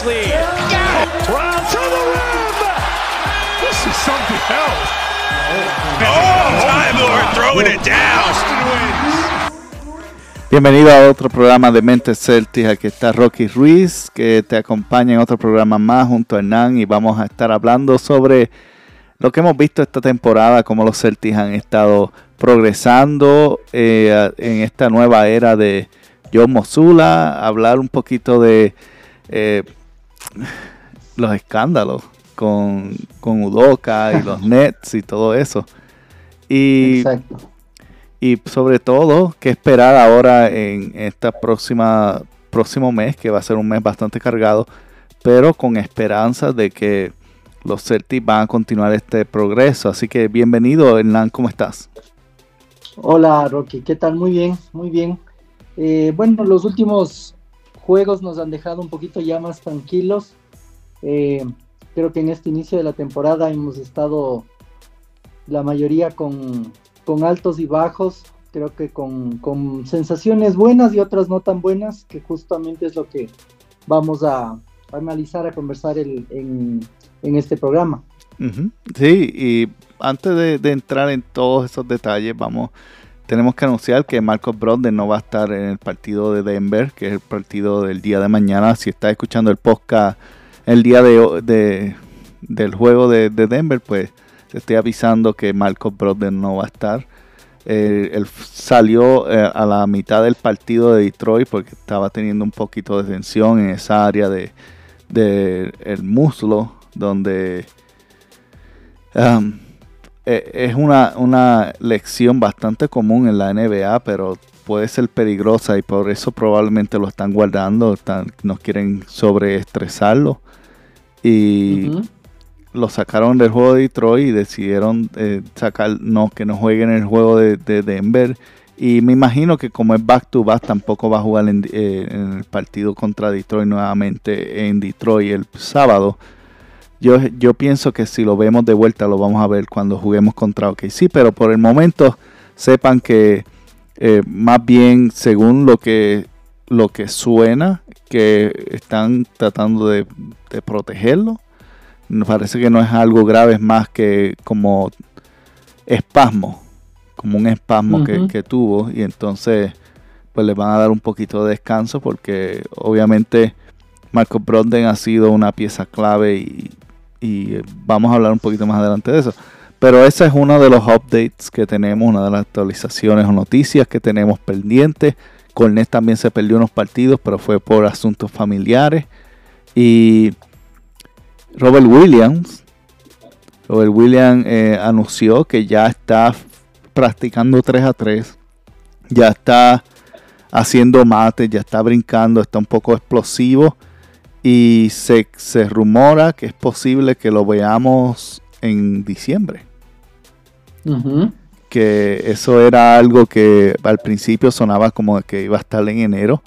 has its largest lead. Brown to the rim. This is something else. Oh, Time Lord throwing it down. Boston wins. Bienvenido a otro programa de Mentes Celtics. Aquí está Rocky Ruiz, que te acompaña en otro programa más junto a Hernán y vamos a estar hablando sobre lo que hemos visto esta temporada, cómo los Celtics han estado progresando eh, en esta nueva era de John Mosula, hablar un poquito de eh, los escándalos con, con Udoka y los Nets y todo eso. Y Exacto. y sobre todo, qué esperar ahora en esta próxima próximo mes, que va a ser un mes bastante cargado, pero con esperanza de que los Celtics van a continuar este progreso. Así que bienvenido, Hernán, ¿cómo estás? Hola Rocky, ¿qué tal? Muy bien, muy bien. Eh, bueno, los últimos juegos nos han dejado un poquito ya más tranquilos. Eh, creo que en este inicio de la temporada hemos estado la mayoría con, con altos y bajos, creo que con, con sensaciones buenas y otras no tan buenas, que justamente es lo que vamos a, a analizar, a conversar el- en, en este programa. Ujú. Sí, y antes de, de entrar en todos esos detalles, vamos, tenemos que anunciar que Marcos Brogdon no va a estar en el partido de Denver, que es el partido del día de mañana. Si estás escuchando el podcast el día de, de- del juego de, de Denver, pues te estoy avisando que Marcos Brogdon no va a estar. Él salió eh, a la mitad del partido de Detroit porque estaba teniendo un poquito de tensión en esa área de, de muslo donde um, eh, es una, una lección bastante común en la NBA, pero puede ser peligrosa y por eso probablemente lo están guardando, están- no quieren sobreestresarlo. Y lo sacaron del juego de Detroit y decidieron eh, sacar no que no juegue en el juego de, de Denver. Y me imagino que como es back to back tampoco va a jugar en, eh, en el partido contra Detroit nuevamente en Detroit el sábado yo, yo pienso que si lo vemos de vuelta lo vamos a ver cuando juguemos contra OKC pero por el momento sepan que eh, más bien según lo que lo que suena que están tratando de, de protegerlo parece que no es algo grave, es más que como espasmo, como un espasmo que, tuvo y entonces pues le van a dar un poquito de descanso porque obviamente Marcos Brogdon ha sido una pieza clave y, y, vamos a hablar un poquito más adelante de eso. Pero ese es uno de los updates que tenemos, una de las actualizaciones o noticias que tenemos pendientes. Cornet también se perdió unos partidos, pero fue por asuntos familiares. Y Robert Williams, Robert Williams eh, anunció que ya está practicando 3 a 3, ya está haciendo mates, ya está brincando, está un poco explosivo y se, se rumora que es posible que lo veamos en diciembre. Ujú. Que eso era algo que al principio sonaba como que iba a estar en enero,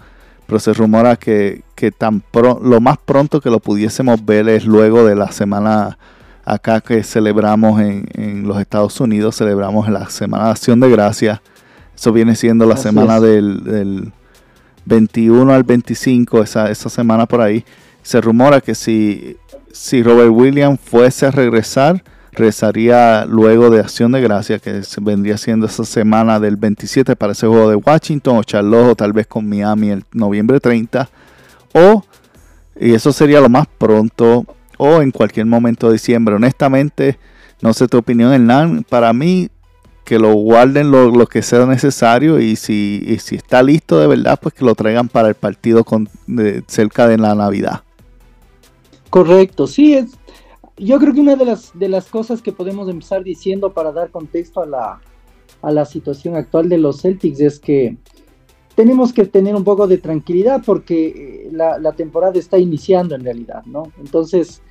pero se rumora que, que tan pro- lo más pronto que lo pudiésemos ver es luego de la semana acá que celebramos en, en los Estados Unidos, celebramos la Semana de Acción de Gracias. Eso viene siendo la Así semana del, del 21 al 25, esa, esa semana por ahí. Se rumora que si, si Robert Williams fuese a regresar, regresaría luego de Acción de Gracias, que vendría siendo esa semana del 27 para ese juego de Washington o Charlotte, o tal vez con Miami el noviembre 30. O, y eso sería lo más pronto, o en cualquier momento de diciembre. Honestamente, no sé tu opinión, Hernán. Para mí, que lo guarden lo, lo que sea necesario y si, y si está listo de verdad, pues que lo traigan para el partido con, cerca de la Navidad. Correcto, sí, es, yo creo que una de las, de las cosas que podemos empezar diciendo para dar contexto a la, a la situación actual de los Celtics es que tenemos que tener un poco de tranquilidad porque eh, la, la temporada está iniciando en realidad, ¿no? Entonces,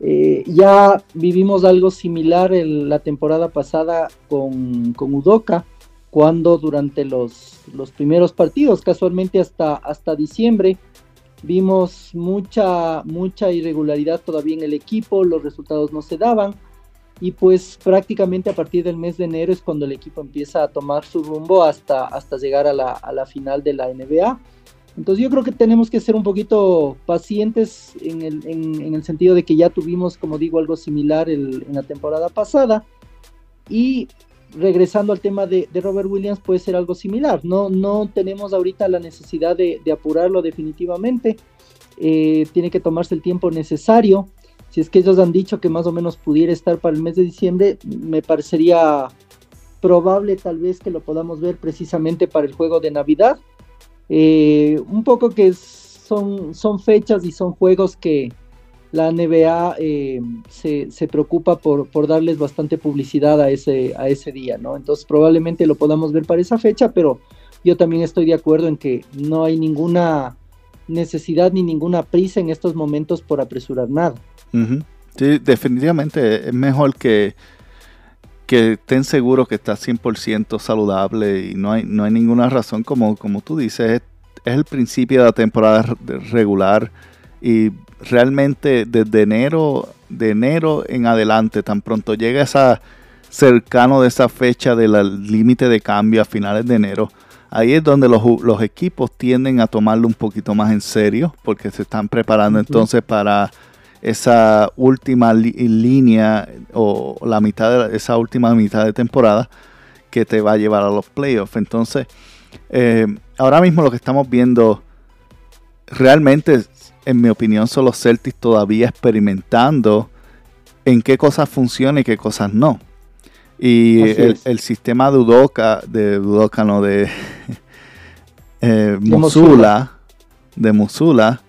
eh, ya vivimos algo similar en la temporada pasada con, con Udoka, cuando durante los, los primeros partidos, casualmente hasta, hasta diciembre, vimos mucha, mucha irregularidad todavía en el equipo, los resultados no se daban y pues prácticamente a partir del mes de enero es cuando el equipo empieza a tomar su rumbo hasta, hasta llegar a la, a la final de la NBA. Entonces yo creo que tenemos que ser un poquito pacientes en el, en, el sentido de que ya tuvimos, como digo, algo similar en la temporada pasada. Y regresando al tema de, Robert Williams, puede ser algo similar. No, no tenemos ahorita la necesidad de, apurarlo definitivamente. Eh, tiene que tomarse el tiempo necesario. Si es que ellos han dicho que más o menos pudiera estar para el mes de diciembre, me parecería probable tal vez que lo podamos ver precisamente para el juego de Navidad. Eh, un poco que son, son fechas y son juegos que, la NBA eh, se, preocupa por, por, darles bastante publicidad a ese, a ese día, ¿no? Entonces probablemente lo podamos ver para esa fecha, pero yo también estoy de acuerdo en que no hay ninguna necesidad ni ninguna prisa en estos momentos por apresurar nada. Sí, definitivamente es mejor que, que estén seguros que está 100% saludable y no hay, no hay ninguna razón, como, como tú dices, es, es el principio de la temporada regular y realmente desde enero, de enero en adelante, tan pronto llega esa cercano de esa fecha del límite de cambio a finales de enero, ahí es donde los, los, equipos tienden a tomarlo un poquito más en serio, porque se están preparando entonces para esa última línea o la mitad de esa última mitad de temporada que te va a llevar a los playoffs. Entonces, eh, ahora mismo lo que estamos viendo realmente en mi opinión, son los Celtics todavía experimentando en qué cosas funcionan y qué cosas no. Y el, sistema de Udoka, de Udoka no, de eh, Musula, de Musula,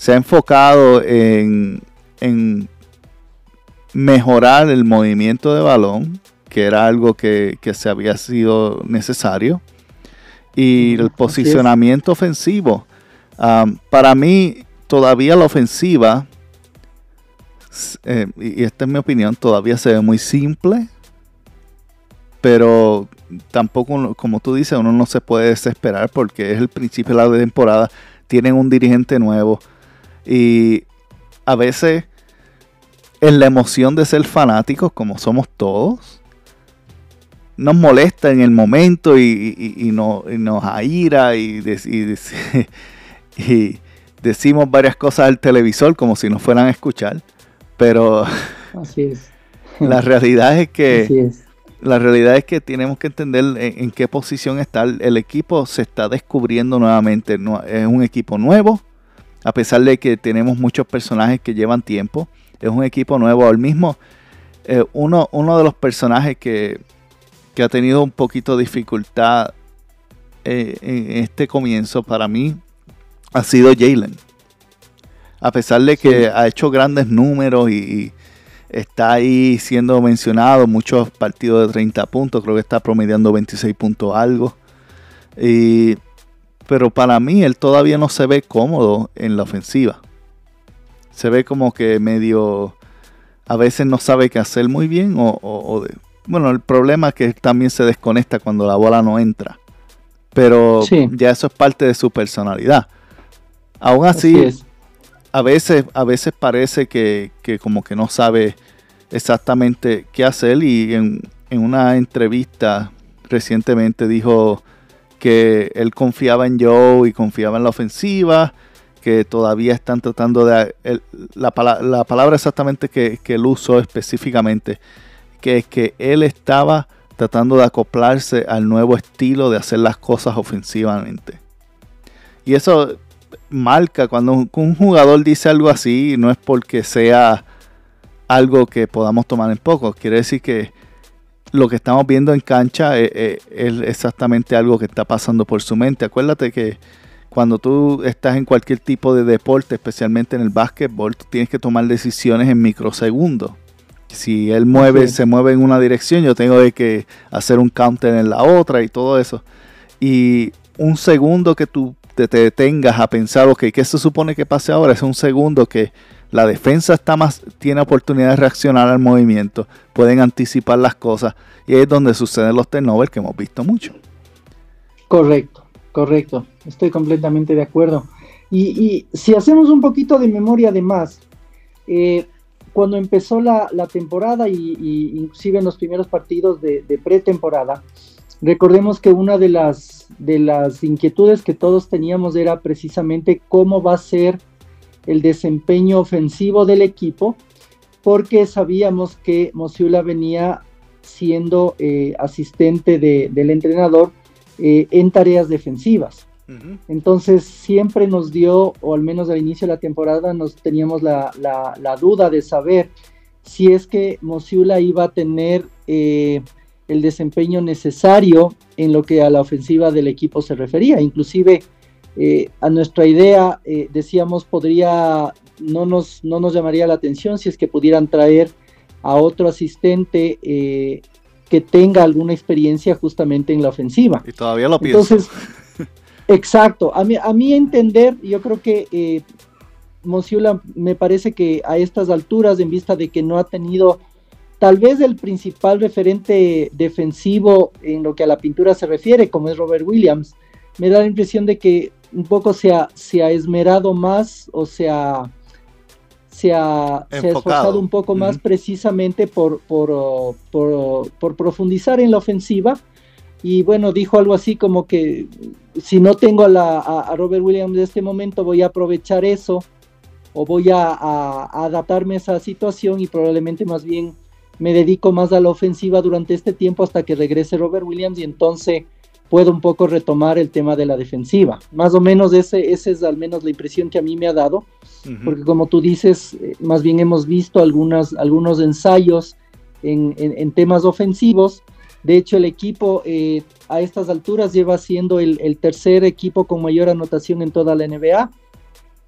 se ha enfocado en, en mejorar el movimiento de balón, que era algo que, que se había sido necesario, y el posicionamiento ofensivo. Um, para mí, todavía la ofensiva, eh, y esta es mi opinión, todavía se ve muy simple, pero tampoco, como tú dices, uno no se puede desesperar porque es el principio de la temporada, tienen un dirigente nuevo y a veces en la emoción de ser fanáticos, como somos todos, nos molesta en el momento y, nos aira y, y, decimos varias cosas al televisor como si nos fueran a escuchar, pero la realidad es que la realidad es que tenemos que entender en, qué posición está el, equipo, se está descubriendo nuevamente, es un equipo nuevo, a pesar de que tenemos muchos personajes que llevan tiempo, es un equipo nuevo, al mismo eh, uno, uno de los personajes que, que, ha tenido un poquito de dificultad eh, en este comienzo para mí ha sido Jalen. A pesar de que ha hecho grandes números y, está ahí siendo mencionado muchos partidos de 30 puntos, creo que está promediando 26 puntos algo. Pero para mí él todavía no se ve cómodo en la ofensiva. Se ve como que medio, a veces no sabe qué hacer muy bien o, bueno, el problema es que también se desconecta cuando la bola no entra. Pero ya eso es parte de su personalidad. Aún así, a, veces, a veces parece que, como que no sabe exactamente qué hacer y en, una entrevista recientemente dijo que él confiaba en Joe y confiaba en la ofensiva, que todavía están tratando de... la, palabra exactamente que, que él usó específicamente, que es que él estaba tratando de acoplarse al nuevo estilo de hacer las cosas ofensivamente. Y eso marca cuando un, jugador dice algo así, no es porque sea algo que podamos tomar en poco, quiere decir que lo que estamos viendo en cancha es, exactamente algo que está pasando por su mente. Acuérdate que cuando tú estás en cualquier tipo de deporte, especialmente en el básquetbol, tú tienes que tomar decisiones en microsegundos. Si él mueve, se mueve en una dirección, yo tengo que hacer un counter en la otra y todo eso. Y un segundo que tú te, detengas a pensar, ok, ¿qué se supone que pase ahora? Es un segundo que la defensa está más, tiene oportunidad de reaccionar al movimiento, pueden anticipar las cosas y es donde suceden los turnovers que hemos visto mucho. Correcto, correcto, estoy completamente de acuerdo. Y, si hacemos un poquito de memoria además, eh, cuando empezó la, temporada y, inclusive en los primeros partidos de, de pretemporada, Recordemos que una de las, de las inquietudes que todos teníamos era precisamente cómo va a ser el desempeño ofensivo del equipo, porque sabíamos que Mosiula venía siendo eh, asistente del entrenador eh, en tareas defensivas. Entonces siempre nos dio, o al menos al inicio de la temporada, nos teníamos la, duda de saber si es que Mosiula iba a tener eh, el desempeño necesario en lo que a la ofensiva del equipo se refería. Inclusive a nuestra idea decíamos podría, no nos, no nos llamaría la atención si es que pudieran traer a otro asistente eh, que tenga alguna experiencia justamente en la ofensiva. Y todavía lo pienso. Entonces, exacto, a mí, a mí entender, yo creo que eh, Monsiula me parece que a estas alturas, en vista de que no ha tenido tal vez el principal referente defensivo en lo que a la pintura se refiere, como es Robert Williams, me da la impresión de que un poco se ha, se ha esmerado más o se ha se ha, esforzado un poco más precisamente por, por, por, profundizar en la ofensiva. Y bueno, dijo algo así como que si no tengo a, la, a, Robert Williams de este momento, voy a aprovechar eso o voy a, a, adaptarme a esa situación y probablemente más bien me dedico más a la ofensiva durante este tiempo hasta que regrese Robert Williams y entonces puedo un poco retomar el tema de la defensiva. Más o menos ese, esa es al menos la impresión que a mí me ha dado, porque como tú dices, eh, más bien hemos visto algunas, algunos ensayos en, temas ofensivos. De hecho, el equipo eh, a estas alturas lleva siendo el, tercer equipo con mayor anotación en toda la NBA.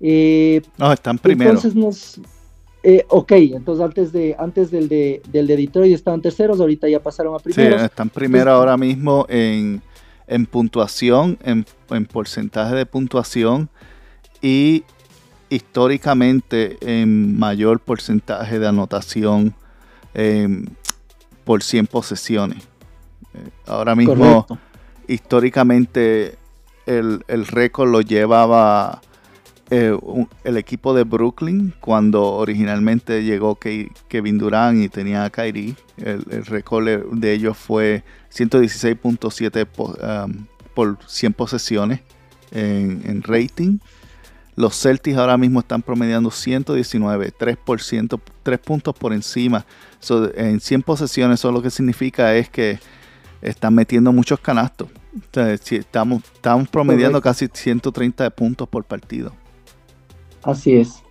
Eh, no, están primero. Entonces nos... ok, entonces antes de antes del de, del de Detroit estaban terceros, ahorita ya pasaron a primero. Sí, están primero ahora mismo en en puntuación, en, porcentaje de puntuación y históricamente en mayor porcentaje de anotación em, por 100 posesiones. Eh, ahora mismo, históricamente, el, el récord lo llevaba eh, el equipo de Brooklyn cuando originalmente llegó Kevin Durant y tenía a Kyrie. El, récord de ellos fue 116.7 um, por 100 posesiones en, rating. Los Celtics ahora mismo están promediando 119, 3%, 3 puntos por encima. en 100 posesiones, eso lo que significa es que están metiendo muchos canastos. estamos, estamos promediando casi 130 puntos por partido. Así es.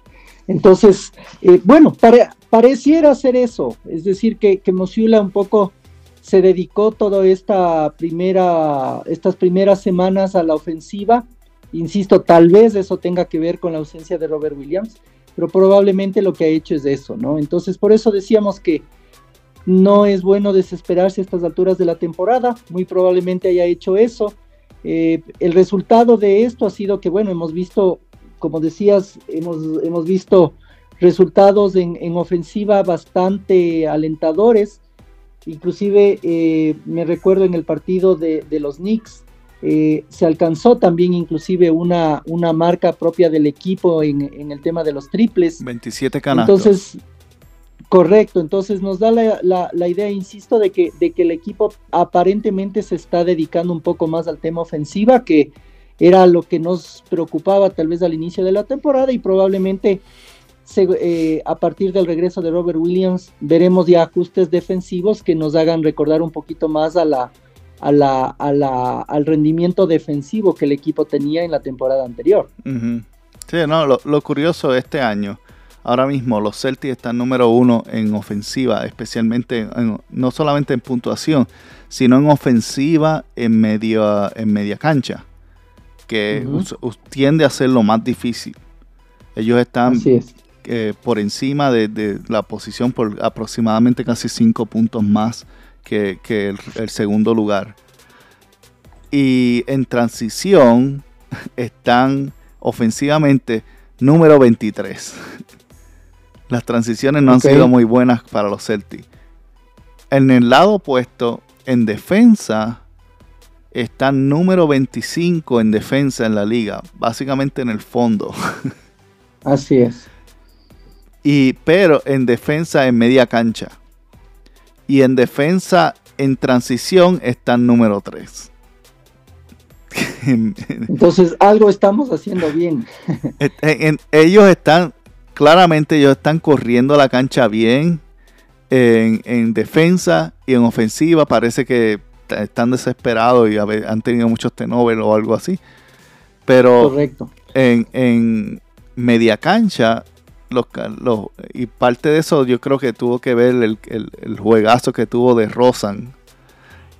Entonces, eh, bueno, pareciera ser eso, es decir, que, que un poco se dedicó toda esta primera, estas primeras semanas a la ofensiva. Insisto, tal vez eso tenga que ver con la ausencia de Robert Williams, pero probablemente lo que ha hecho es eso, ¿no? Entonces, por eso decíamos que no es bueno desesperarse a estas alturas de la temporada, muy probablemente haya hecho eso. Eh, el resultado de esto ha sido que, bueno, hemos visto como decías, hemos, hemos visto resultados en, ofensiva bastante alentadores. Inclusive eh, me recuerdo en el partido de, los Knicks, eh, se alcanzó también inclusive una, una marca propia del equipo en, el tema de los triples. 27 canastos. Entonces, correcto, entonces nos da la, la, idea, insisto, de que, de que el equipo aparentemente se está dedicando un poco más al tema ofensiva, que era lo que nos preocupaba tal vez al inicio de la temporada y probablemente eh, a partir del regreso de Robert Williams veremos ya ajustes defensivos que nos hagan recordar un poquito más a la, a la, al rendimiento defensivo que el equipo tenía en la temporada anterior. Sí, no, lo, curioso este año, ahora mismo los Celtics están número uno en ofensiva, especialmente no solamente en puntuación, sino en ofensiva en, medio, en media cancha que tiende a ser lo más difícil. Ellos están eh, por encima de, la posición por aproximadamente casi 5 puntos más que, el, segundo lugar. Y en transición están ofensivamente número 23. Las transiciones no han sido muy buenas para los Celtics. En el lado opuesto, en defensa, está número 25 en defensa en la liga, básicamente en el fondo. Así es. Y, pero en defensa en media cancha. Y en defensa en transición están número 3. Entonces, algo estamos haciendo bien. ellos están, claramente ellos están corriendo la cancha bien. En, defensa y en ofensiva parece que están desesperados y han tenido muchos tenovers o algo así. Pero Correcto. En, en media cancha los, y parte de eso yo creo que tuvo que ver el, el, juegazo que tuvo de Rosan,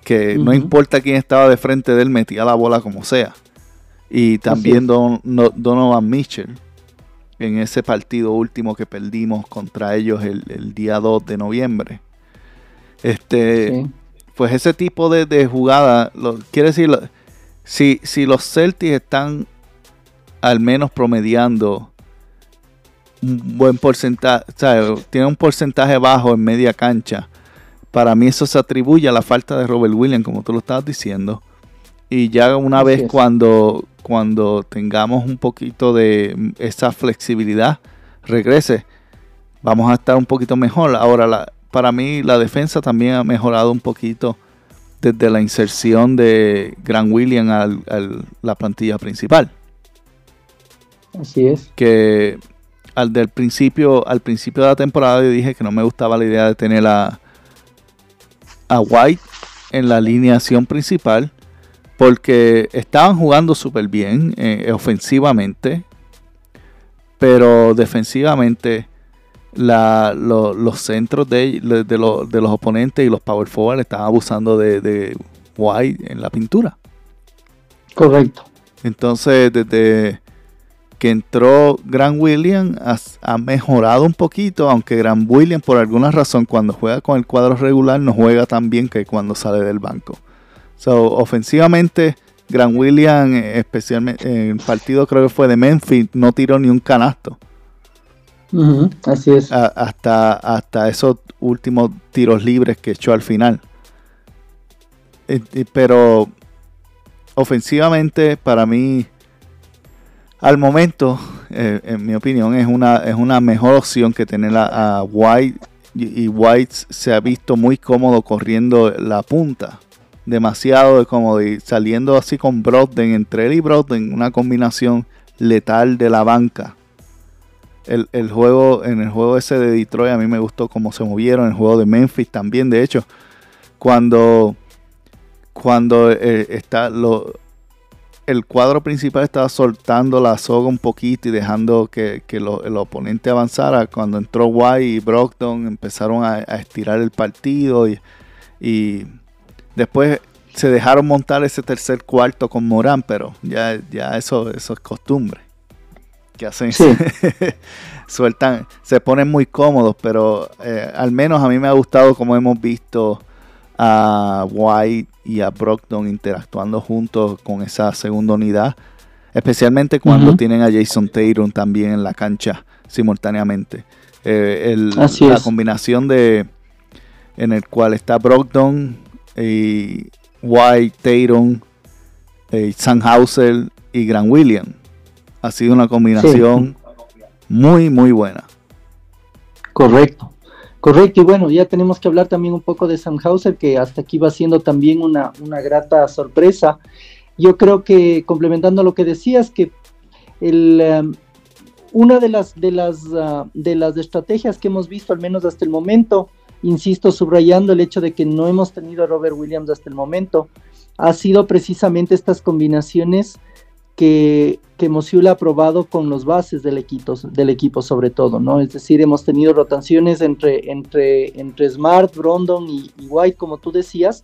que no importa quién estaba de frente de él, metía la bola como sea. Y también Donovan Mitchell, en ese partido último que perdimos contra ellos el, día 2 de noviembre. Este, Pues ese tipo de, jugada, lo, quiere decir, si, si los Celtics están al menos promediando un buen porcentaje, tiene un porcentaje bajo en media cancha. Para mí eso se atribuye a la falta de Robert Williams, como tú lo estabas diciendo. Y ya una vez cuando, cuando tengamos un poquito de esa flexibilidad, regrese, vamos a estar un poquito mejor. Ahora, la, para mí la defensa también ha mejorado un poquito desde la inserción de Grant Williams a la plantilla principal. Así es. Que al del principio, al principio de la temporada yo dije que no me gustaba la idea de tener a, a White en la alineación principal porque estaban jugando súper bien eh, ofensivamente, pero defensivamente los centros de, de, los oponentes y los power forward estaban abusando de, White en la pintura. Correcto. Entonces, desde que entró Grant Williams ha, mejorado un poquito, aunque Grant Williams por alguna razón cuando juega con el cuadro regular no juega tan bien que cuando sale del banco. So, ofensivamente, Grant Williams, especialmente en el partido creo que fue de Memphis, no tiró ni un canasto. Así es. hasta, hasta esos últimos tiros libres que echó al final. Eh, pero ofensivamente, para mí, al momento, eh, en mi opinión, es una, es una mejor opción que tener a, White. Y, White se ha visto muy cómodo corriendo la punta. Demasiado cómodo. Y saliendo así con Brogdon, entre él y Brogdon, una combinación letal de la banca. El, juego, en el juego ese de Detroit, a mí me gustó cómo se movieron. El juego de Memphis también, de hecho, cuando, cuando eh, está el cuadro principal estaba soltando la soga un poquito y dejando que, el oponente avanzara. Cuando entró White y Brockton empezaron a, estirar el partido y, después se dejaron montar ese tercer cuarto con Morán, pero ya, ya eso, eso es costumbre. Que hacen, sueltan, se ponen muy cómodos, pero eh, al menos a mí me ha gustado como hemos visto a White y a Brockton interactuando juntos con esa segunda unidad, especialmente cuando tienen a Jason Taylor también en la cancha simultáneamente. Eh, la combinación de en el cual está Brockton y White, Taylor, eh, Sanhauser y Grant William. Ha sido una combinación muy, muy buena. Correcto. Correcto, y bueno, ya tenemos que hablar también un poco de Hauser, que hasta aquí va siendo también una, una grata sorpresa. Yo creo que, complementando lo que decías, que el, um, una de las, de, las, uh, de las estrategias que hemos visto, al menos hasta el momento, insisto, subrayando el hecho de que no hemos tenido a Robert Williams hasta el momento, ha sido precisamente estas combinaciones que, que ha probado con los bases del equipo, del equipo sobre todo, ¿no? Es decir, hemos tenido rotaciones entre, entre, entre Smart, Brondon y, White, como tú decías,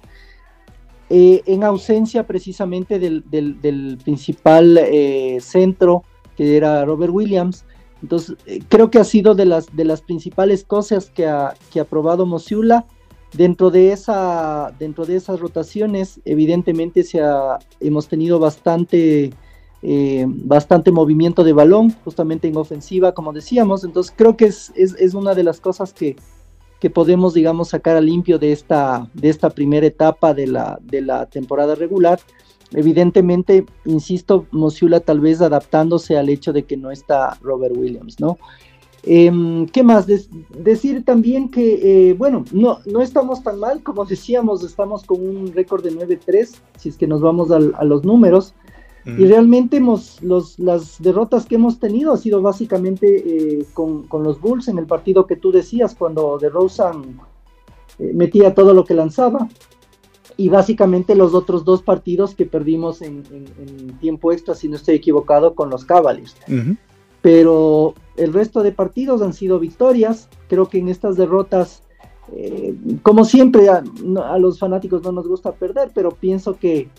eh, en ausencia precisamente del, del, principal eh, centro, que era Robert Williams. Entonces, eh, creo que ha sido de las, de las principales cosas que ha, que ha probado Mosiula. Dentro de, esa, dentro de esas rotaciones, evidentemente se ha, hemos tenido bastante eh, bastante movimiento de balón, justamente en ofensiva, como decíamos. Entonces creo que es, es, una de las cosas que, que, podemos, digamos, sacar a limpio de esta, de esta primera etapa de la, de la temporada regular. Evidentemente, insisto, Mosiula tal vez adaptándose al hecho de que no está Robert Williams, ¿no? Em, ¿Qué más? decir también que, eh, bueno, no, no estamos tan mal, como decíamos, estamos con un récord de 9-3, si es que nos vamos a los números. Y realmente hemos, los, las derrotas que hemos tenido ha sido básicamente eh, con, con, los Bulls en el partido que tú decías, cuando DeRozan eh, metía todo lo que lanzaba. Y básicamente los otros dos partidos que perdimos en, tiempo extra, si no estoy equivocado, con los Cavaliers. Pero el resto de partidos han sido victorias. Creo que en estas derrotas, eh, como siempre, a, los fanáticos no nos gusta perder, pero pienso que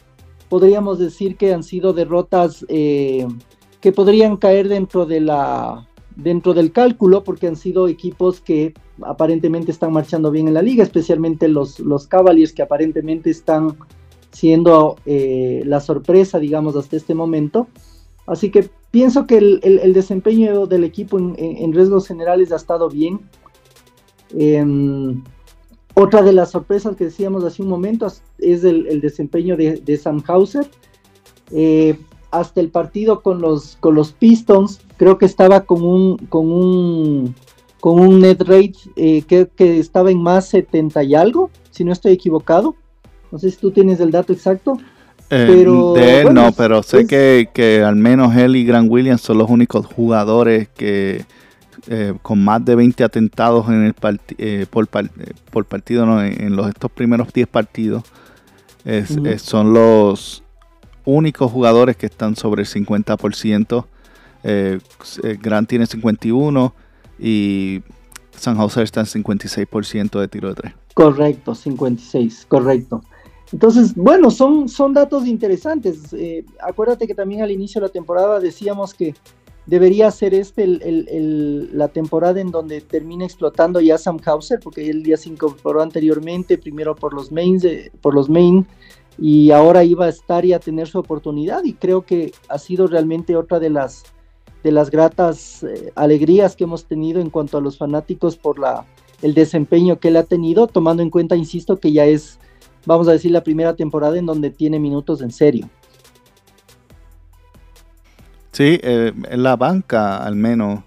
podríamos decir que han sido derrotas eh, que podrían caer dentro de la dentro del cálculo porque han sido equipos que aparentemente están marchando bien en la liga, especialmente los, los Cavaliers que aparentemente están siendo eh, la sorpresa, digamos, hasta este momento. Así que pienso que el, desempeño del equipo en, riesgos generales ha estado bien. Em, otra de las sorpresas que decíamos hace un momento es el, desempeño de, de Sam Hauser. Eh, hasta el partido con los, con los Pistons, creo que estaba con un, con un, con un net rate eh, que, estaba en más 70 y algo, si no estoy equivocado. No sé si tú tienes el dato exacto. Eh, pero, de él no, pero sé que, que, al menos él y Grant Williams son los únicos jugadores que, eh, con más de 20 atentados en el eh, por, eh, por, partido en, los, estos primeros 10 partidos. son los únicos jugadores que están sobre el 50%. Grant tiene 51 y San José está en 56% de tiro de 3. Correcto, 56, correcto. Entonces, bueno, son, son datos interesantes. acuérdate que también al inicio de la temporada decíamos que debería ser este la temporada en donde termina explotando ya Sam Hauser, porque él ya se incorporó anteriormente, primero por los mains, por los main, y ahora iba a estar y a tener su oportunidad, y creo que ha sido realmente otra de las de las gratas eh, alegrías que hemos tenido en cuanto a los fanáticos por la el desempeño que él ha tenido, tomando en cuenta, insisto, que ya es, vamos a decir, la primera temporada en donde tiene minutos en serio. Sí, eh, la banca al menos,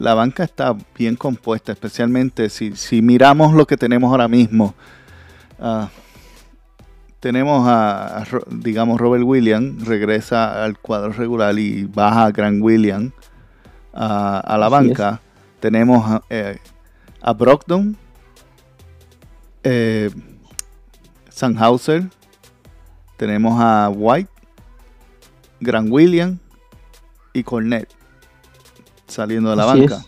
la banca está bien compuesta, especialmente si, si miramos lo que tenemos ahora mismo. Ah, tenemos a, digamos, Robert Williams, regresa al cuadro regular y baja a Grant Williams a, la banca. Tenemos a, eh, a Brockton, eh, Sanhauser, tenemos a White, Grant Williams y Cornet saliendo de la banca.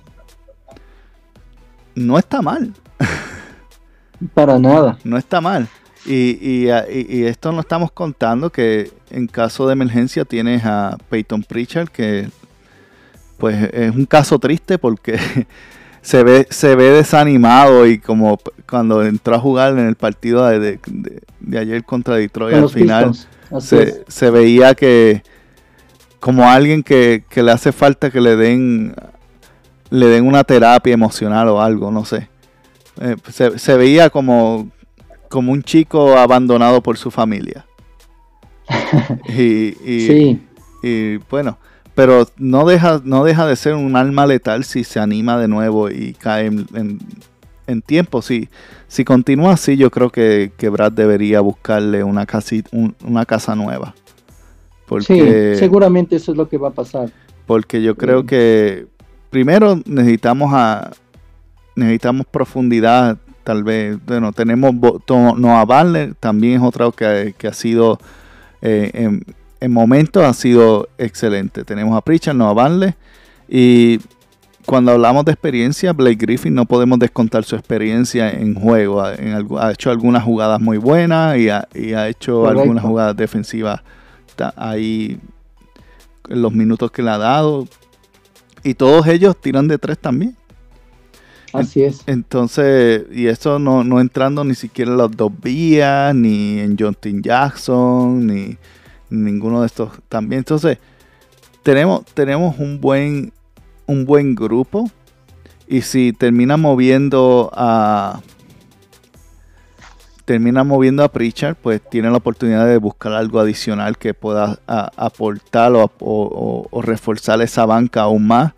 No está mal. Para nada. No está mal. Y, y, esto no estamos contando que en caso de emergencia tienes a Peyton Pritchard, que pues es un caso triste porque se ve, se ve desanimado y como cuando entró a jugar en el partido de, ayer contra Detroit al final se, se, veía que, como alguien que, le hace falta que le den le den una terapia emocional o algo, no sé. Eh, se, veía como, como un chico abandonado por su familia. y, sí. y, bueno, pero no deja, no deja de ser un alma letal si se anima de nuevo y cae en, tiempo. Si, si continúa así, yo creo que, que Brad debería buscarle una, una casa nueva sí, seguramente eso es lo que va a pasar. Porque yo creo que primero necesitamos a necesitamos profundidad, tal vez. Bueno, tenemos Noah Barner, también es otro que, ha sido eh, en, en, momentos ha sido excelente. Tenemos a Pritchard, Noah Barner y cuando hablamos de experiencia, Blake Griffin no podemos descontar su experiencia en juego. ha hecho algunas jugadas muy buenas y ha, hecho algunas jugadas defensivas ahí los minutos que le ha dado. Y todos ellos tiran de tres también. Así es. Entonces, y eso no, no entrando ni siquiera en los dos vías, ni en Jonathan Jackson, ni, ninguno de estos también. Entonces, tenemos, tenemos un buen, un buen grupo. Y si termina moviendo a, termina moviendo a Pritchard, pues tiene la oportunidad de buscar algo adicional que pueda aportar o, reforzar esa banca aún más.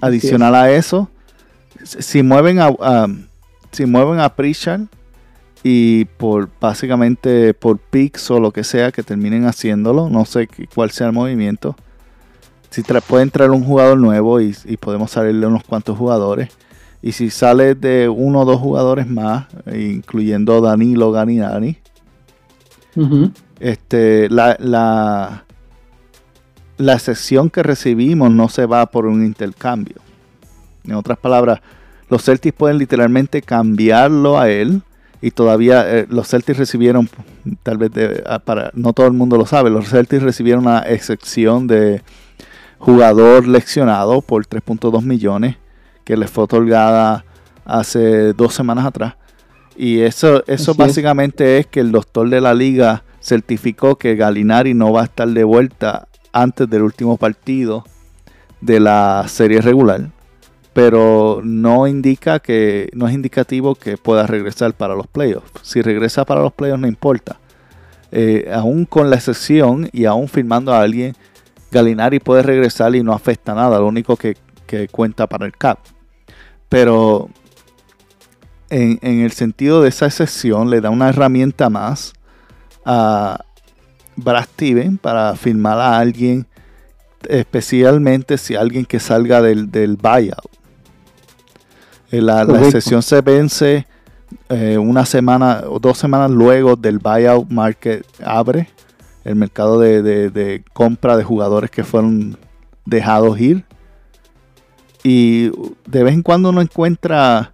adicional a eso, si mueven a, si mueven a Pritchard y por básicamente por picks o lo que sea que terminen haciéndolo, no sé cuál sea el movimiento. Si puede entrar un jugador nuevo y, podemos salirle unos cuantos jugadores. Y si sale de uno o dos jugadores más, incluyendo Danilo Ganinani, este, la, la, la sesión que recibimos no se va por un intercambio. En otras palabras, los Celtics pueden literalmente cambiarlo a él y todavía eh, los Celtics recibieron, tal vez para no todo el mundo lo sabe, los Celtics recibieron una excepción de jugador leccionado por 3.2 millones que les fue otorgada hace dos semanas atrás. Y eso, eso básicamente es. que el doctor de la liga certificó que Galinari no va a estar de vuelta antes del último partido de la serie regular pero no indica que no es indicativo que pueda regresar para los playoffs. Si regresa para los playoffs no importa. Eh, aún con la excepción y aún firmando a alguien, Galinari puede regresar y no afecta nada. Lo único que, cuenta para el cap. Pero en, el sentido de esa excepción le da una herramienta más a Brad Steven para firmar a alguien especialmente si alguien que salga del, del buyout. Eh, la, sesión se vence eh, una semana o dos semanas luego del buyout market abre, el mercado de, compra de jugadores que fueron dejados ir. Y de vez en cuando uno encuentra,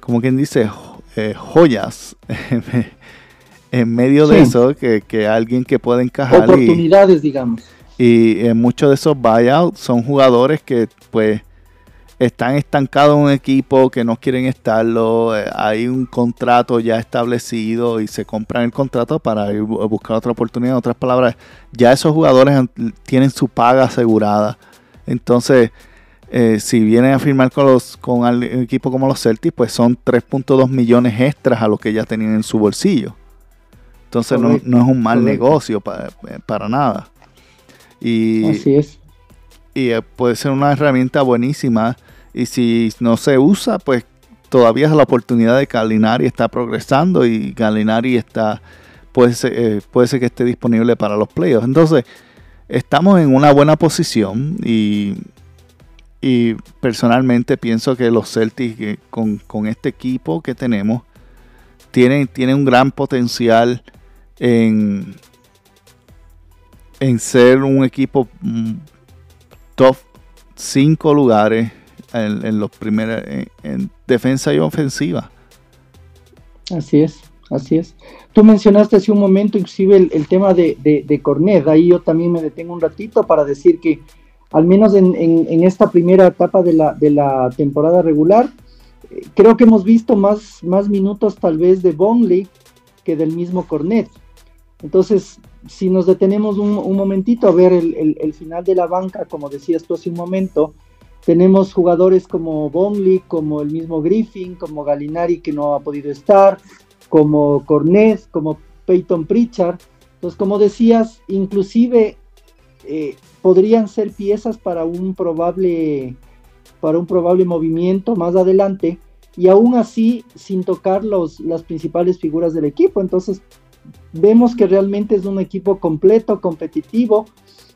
como quien dice, eh, joyas en medio de eso, que, alguien que puede encajar. Oportunidades, digamos. Y en muchos de esos buyouts son jugadores que pues están estancados en un equipo que no quieren estarlo, eh, hay un contrato ya establecido y se compran el contrato para ir a buscar otra oportunidad. En otras palabras, ya esos jugadores tienen su paga asegurada. Entonces, eh, si vienen a firmar con, los, con un equipo como los Celtics, pues son 3.2 millones extras a lo que ya tenían en su bolsillo. Entonces no, es un mal negocio para, eh, para nada. Y, Así es. Y puede ser una herramienta buenísima y si no se usa, pues todavía es la oportunidad de Galinari está progresando y Galinari está puede ser, eh, puede ser que esté disponible para los playoffs. Entonces, estamos en una buena posición y, y personalmente pienso que los Celtics con, con, este equipo que tenemos tienen, tienen un gran potencial en, en ser un equipo mm, top 5 lugares en, los primeros, en, defensa y ofensiva. Así es, así es. Tú mencionaste hace un momento inclusive el, tema de, de, Cornet, ahí yo también me detengo un ratito para decir que al menos en, esta primera etapa de la, temporada regular, eh, creo que hemos visto más, minutos tal vez de Bonley que del mismo Cornet. Entonces, si nos detenemos un, momentito a ver el, el, final de la banca, como decías tú hace un momento, tenemos jugadores como Bonley, como el mismo Griffin, como Galinari que no ha podido estar, como Cornet, como Peyton Pritchard. Entonces, como decías, inclusive eh, podrían ser piezas para un probable para un probable movimiento más adelante y aún así sin tocar los, las principales figuras del equipo. Entonces vemos que realmente es un equipo completo, competitivo,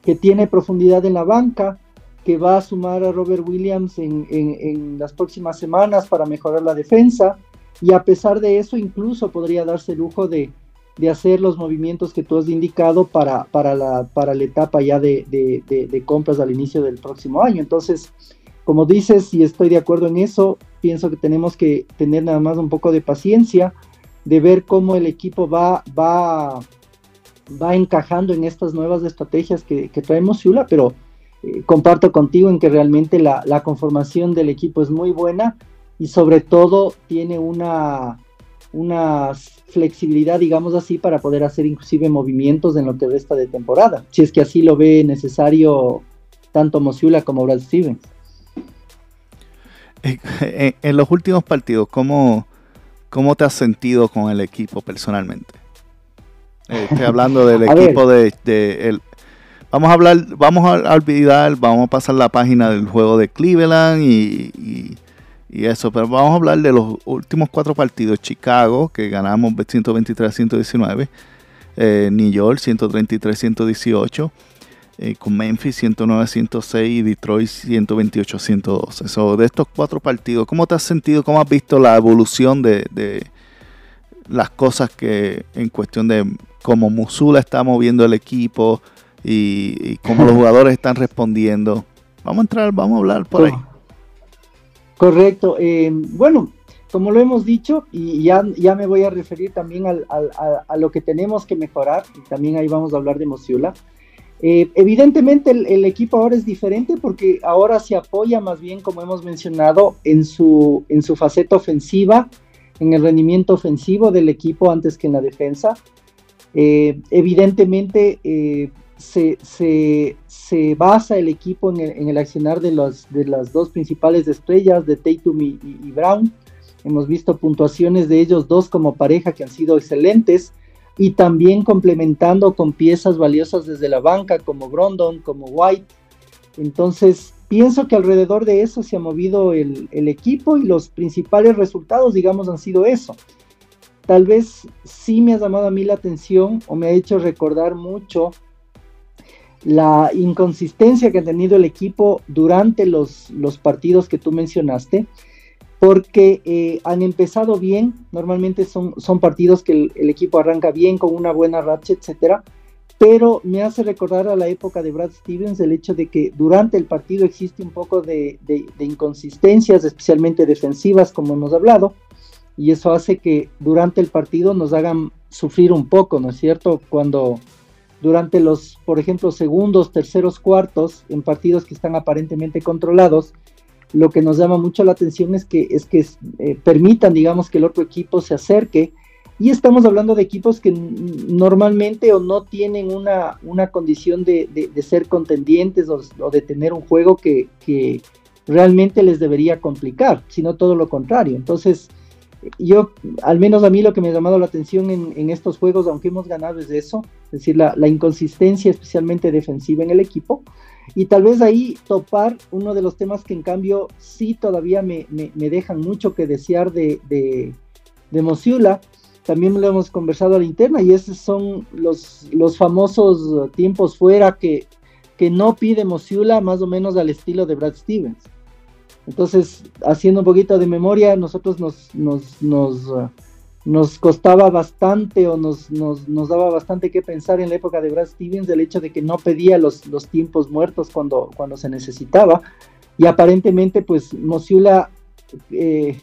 que tiene profundidad en la banca, que va a sumar a Robert Williams en, las próximas semanas para mejorar la defensa y a pesar de eso incluso podría darse el lujo de, hacer los movimientos que tú has indicado para, para, la, para la etapa ya de, de, compras al inicio del próximo año. Entonces, como dices, y estoy de acuerdo en eso, pienso que tenemos que tener nada más un poco de paciencia, de ver cómo el equipo va, va, va encajando en estas nuevas estrategias que, traemos Ciula, pero eh, comparto contigo en que realmente la, conformación del equipo es muy buena y sobre todo tiene una, una flexibilidad, digamos así, para poder hacer inclusive movimientos en lo que resta de temporada, si es que así lo ve necesario tanto Mosiula como Brad Stevens. Eh, en, los últimos partidos, ¿cómo, ¿cómo te has sentido con el equipo personalmente? Eh, estoy hablando del equipo de, el, vamos a hablar, vamos a olvidar, vamos a pasar la página del juego de Cleveland y, eso, pero vamos a hablar de los últimos cuatro partidos. Chicago, que ganamos 123 119. Eh, New York, 133 118. Eh, con Memphis 109 106 y Detroit 128 112. Eso, de estos cuatro partidos, ¿cómo te has sentido? ¿Cómo has visto la evolución de, las cosas que en cuestión de cómo Musula está moviendo el equipo y, cómo los jugadores están respondiendo? Vamos a entrar, vamos a hablar por ahí. Correcto. Eh, bueno, como lo hemos dicho, y ya, me voy a referir también a, lo que tenemos que mejorar, y también ahí vamos a hablar de Musula. Eh, evidentemente el, equipo ahora es diferente porque ahora se apoya más bien, como hemos mencionado, en su, en su faceta ofensiva, en el rendimiento ofensivo del equipo antes que en la defensa. Eh, evidentemente eh, se, basa el equipo en el, accionar de, los, de las dos principales estrellas, de Tatum y Brown. Hemos visto puntuaciones de ellos dos como pareja que han sido excelentes y también complementando con piezas valiosas desde la banca como Brondon, como White. Entonces, pienso que alrededor de eso se ha movido el, equipo y los principales resultados, digamos, han sido eso. Tal vez sí me ha llamado a mí la atención o me ha hecho recordar mucho la inconsistencia que ha tenido el equipo durante los, los partidos que tú mencionaste porque eh, han empezado bien, normalmente son, son partidos que el, equipo arranca bien con una buena racha, etcétera, pero me hace recordar a la época de Brad Stevens el hecho de que durante el partido existe un poco de, inconsistencias, especialmente defensivas, como hemos hablado, y eso hace que durante el partido nos hagan sufrir un poco, ¿no es cierto? Cuando durante los, por ejemplo, segundos, terceros, cuartos, en partidos que están aparentemente controlados, lo que nos llama mucho la atención es que, es que eh, permitan, digamos, que el otro equipo se acerque. Y estamos hablando de equipos que normalmente o no tienen una, una condición de, ser contendientes o, de tener un juego que, realmente les debería complicar, sino todo lo contrario. Entonces, yo, al menos a mí lo que me ha llamado la atención en, estos juegos, aunque hemos ganado, es eso, es decir, la, la inconsistencia especialmente defensiva en el equipo. Y tal vez ahí topar uno de los temas que en cambio sí todavía me, dejan mucho que desear de, de, de También lo hemos conversado a la interna y esos son los, famosos tiempos fuera que, que no pide Mosiula más o menos al estilo de Brad Stevens. Entonces, haciendo un poquito de memoria, nosotros nos, nos, nos nos costaba bastante o nos, nos, daba bastante que pensar en la época de Brad Stevens el hecho de que no pedía los, los tiempos muertos cuando, cuando se necesitaba y aparentemente pues Mosiula eh,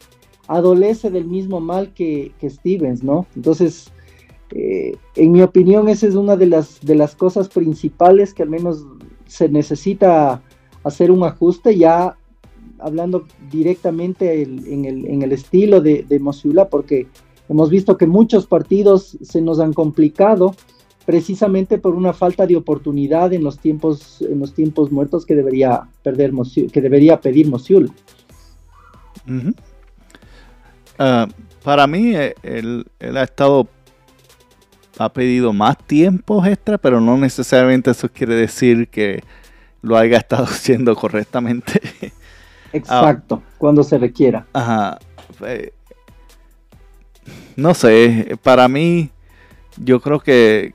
adolece del mismo mal que, Stevens, ¿no? Entonces, eh, en mi opinión esa es una de las, de las cosas principales que al menos se necesita hacer un ajuste ya hablando directamente en, el, en, el, estilo de, de Mosiula porque Hemos visto que muchos partidos se nos han complicado precisamente por una falta de oportunidad en los tiempos, en los tiempos muertos que debería, perder que debería pedir Mosiul. Ah, para mí, eh, él, ha estado, ha pedido más tiempos extra, pero no necesariamente eso quiere decir que lo haya estado haciendo correctamente. Exacto, cuando se requiera. Ajá. Eh, no sé, para mí yo creo que,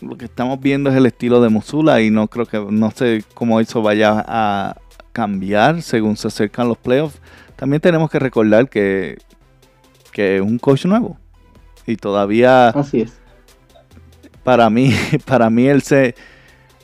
lo que estamos viendo es el estilo de Musula y no creo que, no sé cómo eso vaya a cambiar según se acercan los playoffs. También tenemos que recordar que, que es un coach nuevo y todavía... Así es. Para mí, para mí él se,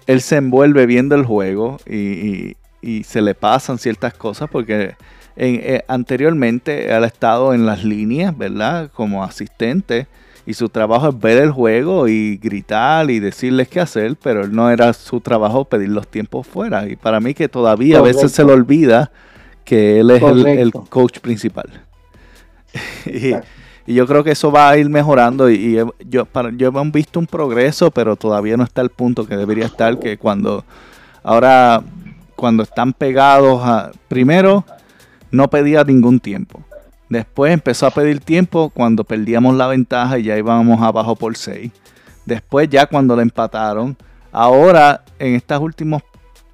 él se envuelve viendo el juego y, y se le pasan ciertas cosas porque eh, anteriormente él ha estado en las líneas, ¿verdad? Como asistente. Y su trabajo es ver el juego y gritar y decirles qué hacer, pero no era su trabajo pedir los tiempos fuera. Y para mí que todavía a veces se le olvida que él es el, coach principal. y, yo creo que eso va a ir mejorando y, yo, para, yo hemos visto un progreso, pero todavía no está al punto que debería estar, que cuando ahora, cuando están pegados a, primero, no pedía ningún tiempo. Después empezó a pedir tiempo cuando perdíamos la ventaja y ya íbamos abajo por 6. Después ya cuando la empataron, Ahora, en estos últimos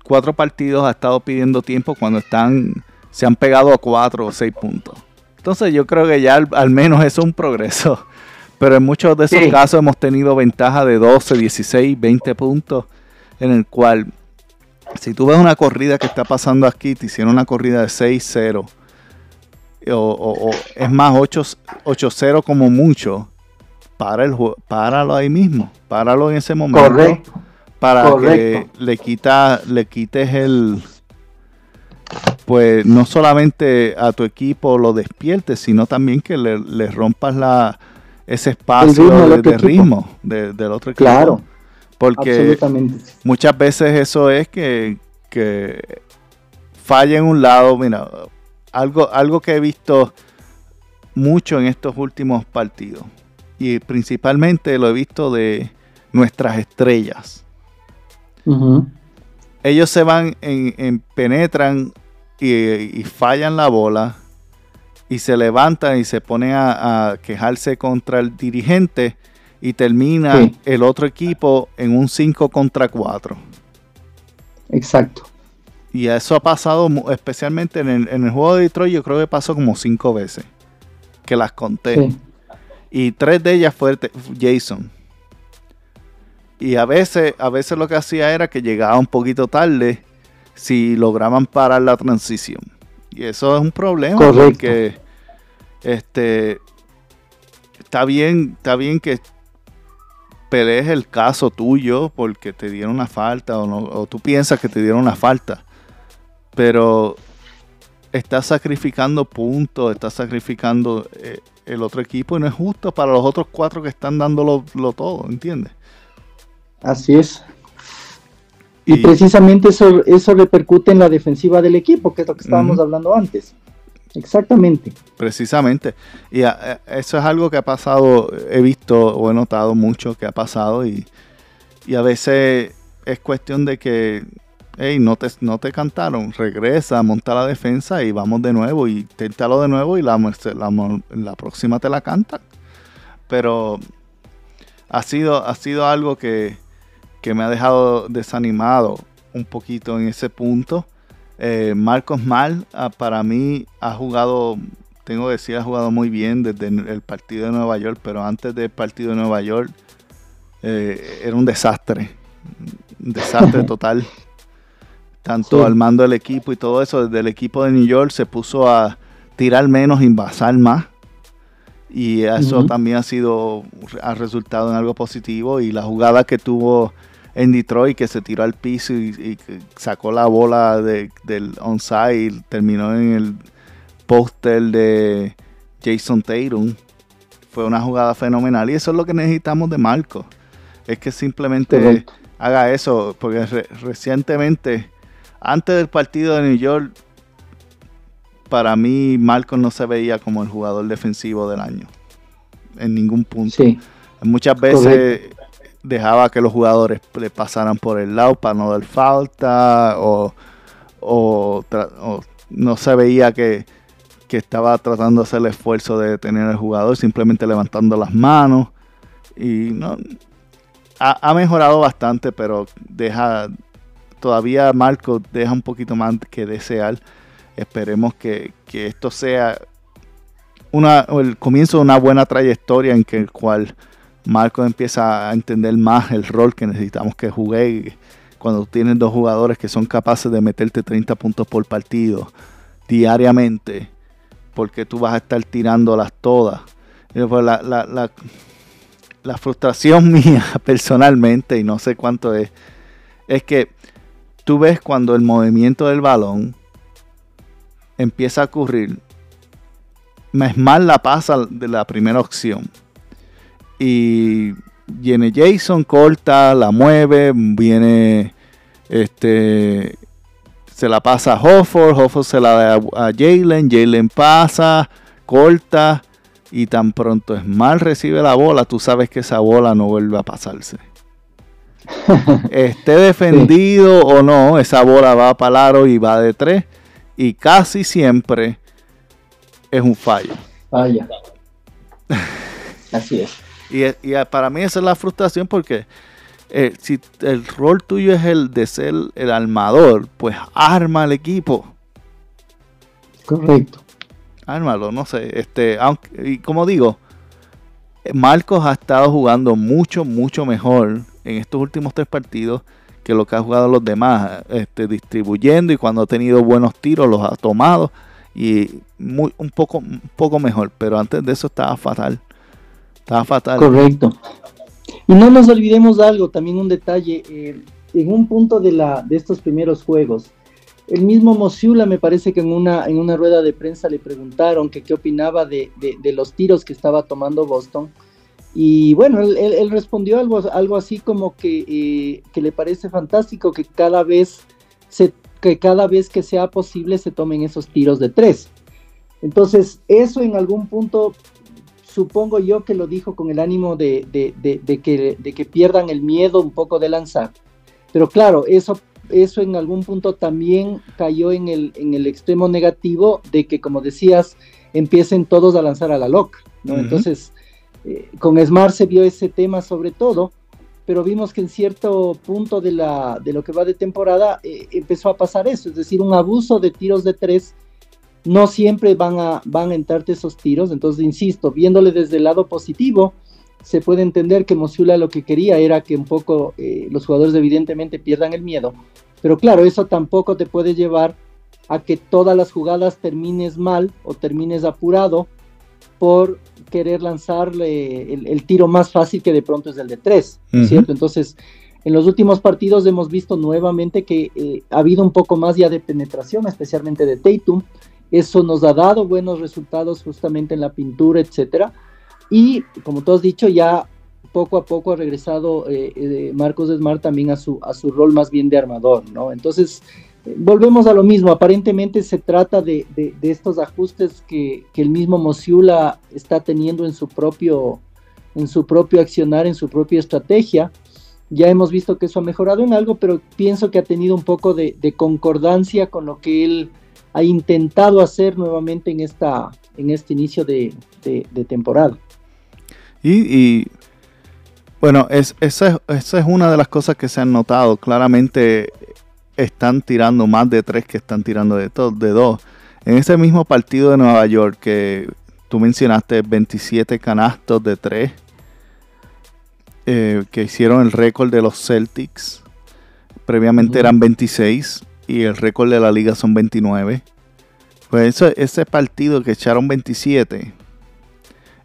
cuatro partidos, ha estado pidiendo tiempo cuando están, se han pegado a cuatro o seis puntos. Entonces yo creo que ya al, menos eso es un progreso. Pero en muchos de esos casos hemos tenido ventaja de 12, 16, 20 puntos, en el cual, si tú ves una corrida que está pasando aquí, te hicieron una corrida de 6-0, o, es más 8-0 como mucho, para el páralo ahí mismo, páralo en ese momento. Correcto. Para que le, quita, le quites el, pues no solamente a tu equipo lo despiertes, sino también que le, rompas la, ese espacio de, ritmo del otro equipo. Claro. Porque muchas veces eso es que, que falla en un lado. Mira, algo, algo que he visto mucho en estos últimos partidos. Y principalmente lo he visto de nuestras estrellas. Ellos se van en penetran y, fallan la bola y se levantan y se ponen a, quejarse contra el dirigente y termina el otro equipo en un 5 contra 4. Exacto. Y eso ha pasado especialmente en el, juego de Detroit, yo creo que pasó como cinco veces, que las conté. Y tres de ellas fue Jason. Y a veces, a veces lo que hacía era que llegaba un poquito tarde si lograban parar la transición. Y eso es un problema porque este está bien, está bien que pelees el caso tuyo porque te dieron una falta o, no, o tú piensas que te dieron una falta. Pero estás sacrificando puntos, estás sacrificando eh, el otro equipo y no es justo para los otros cuatro que están dándolo lo todo, ¿entiendes? Así es. Y, precisamente eso, eso repercute en la defensiva del equipo, que es lo que estábamos hablando antes. Exactamente. Precisamente. Y eso es algo que ha pasado, he visto o he notado mucho que ha pasado y, a veces es cuestión de que, hey, no te, no te cantaron, regresa, monta la defensa y vamos de nuevo y inténtalo de nuevo y la próxima te la cantan. Pero ha sido, ha sido algo que, que me ha dejado desanimado un poquito en ese punto. Eh, Marcos Mal, ah, para mí, ha jugado, tengo que decir, ha jugado muy bien desde el partido de Nueva York, pero antes del partido de Nueva York eh, era un desastre, un desastre total. Tanto al mando del equipo y todo eso, desde el equipo de New York se puso a tirar menos, invasar más. Y eso también ha sido, ha resultado en algo positivo. Y la jugada que tuvo en Detroit que se tiró al piso y, sacó la bola del onside y terminó en el póster de Jason Tatum. Fue una jugada fenomenal y eso es lo que necesitamos de Marco. Es que simplemente haga eso, porque recientemente, antes del partido de New York, para mí Marcos no se veía como el jugador defensivo del año. En ningún punto. Muchas veces dejaba que los jugadores le pasaran por el lado para no dar falta o, no se veía que, estaba tratando de hacer el esfuerzo de detener al jugador, simplemente levantando las manos. Y no ha, mejorado bastante, pero deja todavía Marco deja un poquito más que desear. Esperemos que, esto sea una, el comienzo de una buena trayectoria en que el cual Marco empieza a entender más el rol que necesitamos que juegue cuando tienes dos jugadores que son capaces de meterte 30 puntos por partido diariamente, porque tú vas a estar tirándolas todas. Pues la, la, frustración mía personalmente, y no sé cuánto es, es que tú ves cuando el movimiento del balón empieza a ocurrir, más la pasa de la primera opción y viene Jason, corta, la mueve, viene este se la pasa a Hofford, Hofford se la da a Jalen, Jalen pasa, corta y tan pronto es mal recibe la bola, tú sabes que esa bola no vuelve a pasarse. Esté defendido o no, esa bola va para el aro y va de tres y casi siempre es un fallo. Falla. Así es. Y, para mí esa es la frustración porque eh, si el rol tuyo es el de ser el armador, pues arma el equipo. Correcto. Ármalo, no sé. Este, aunque, y como digo, Marcos ha estado jugando mucho, mucho mejor en estos últimos tres partidos que lo que ha jugado los demás, este, distribuyendo y cuando ha tenido buenos tiros los ha tomado y muy, un, poco, un poco mejor, pero antes de eso estaba fatal. Estaba fatal. Correcto. Y no nos olvidemos de algo, también un detalle, eh, en un punto de, la, de estos primeros juegos, el mismo Mosiula me parece que en una, en una rueda de prensa le preguntaron que qué opinaba de, de, los tiros que estaba tomando Boston. Y bueno, él, respondió algo, algo así como que, eh, que, le parece fantástico que cada vez se, que cada vez que sea posible se tomen esos tiros de tres. Entonces, eso en algún punto supongo yo que lo dijo con el ánimo de, de, que, de que pierdan el miedo un poco de lanzar. Pero claro, eso eso en algún punto también cayó en el, en el extremo negativo de que, como decías, empiecen todos a lanzar a la loca, ¿no? Entonces, eh, con Smart se vio ese tema sobre todo, pero vimos que en cierto punto de, la, de lo que va de temporada eh, empezó a pasar eso, es decir, un abuso de tiros de tres, no siempre van a, van a entrarte esos tiros, entonces, insisto, viéndole desde el lado positivo, se puede entender que Mosula lo que quería era que un poco eh, los jugadores evidentemente pierdan el miedo, pero claro, eso tampoco te puede llevar a que todas las jugadas termines mal o termines apurado por querer lanzarle el, tiro más fácil que de pronto es el de tres, ¿cierto? Entonces, en los últimos partidos hemos visto nuevamente que eh, ha habido un poco más ya de penetración, especialmente de Tatum. Eso nos ha dado buenos resultados justamente en la pintura, etcétera y como tú has dicho, ya poco a poco ha regresado eh, eh, Marcos Smart también a su, a su rol más bien de armador, ¿no? Entonces, eh, volvemos a lo mismo, aparentemente se trata de, estos ajustes que, el mismo Mosiula está teniendo en su propio en su propio accionar, en su propia estrategia. Ya hemos visto que eso ha mejorado en algo, pero pienso que ha tenido un poco de, concordancia con lo que él ha intentado hacer nuevamente en, esta, en este inicio de temporada. Y, bueno, es, esa, es una de las cosas que se han notado. Claramente están tirando más de tres que están tirando de, de dos. En ese mismo partido de Nueva York que tú mencionaste 27 canastos de tres eh, que hicieron el récord de los Celtics. Previamente eran 26 y el récord de la liga son 29. Pues ese partido que echaron 27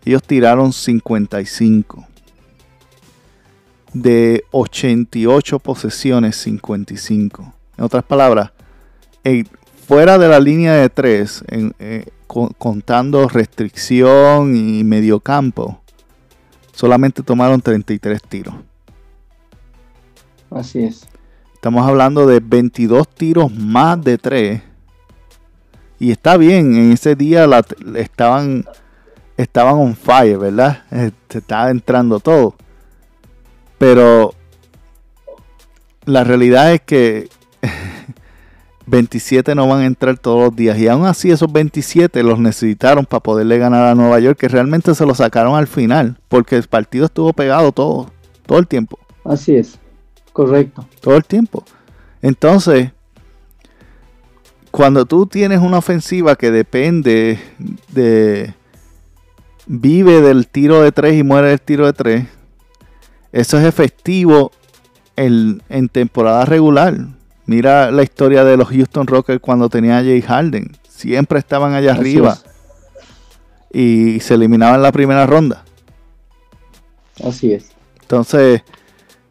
ellos tiraron 55. De 88 posesiones, 55. En otras palabras, fuera de la línea de 3, eh, contando restricción y mediocampo, solamente tomaron 33 tiros. Así es. Estamos hablando de 22 tiros más de 3. Y está bien, en ese día estaban estaban on fire, ¿verdad? Se estaba entrando todo. Pero la realidad es que 27 no van a entrar todos los días. Y aún así esos 27 los necesitaron para poderle ganar a Nueva York, que realmente se lo sacaron al final, porque el partido estuvo pegado todo, todo el tiempo. Así es, correcto. Todo el tiempo. Entonces, cuando tú tienes una ofensiva que depende de vive del tiro de tres y muere del tiro de tres. Eso es efectivo en, temporada regular. Mira la historia de los Houston Rockets cuando tenía a Jay Harden. Siempre estaban allá arriba. Y se eliminaban en la primera ronda. Así es. Entonces,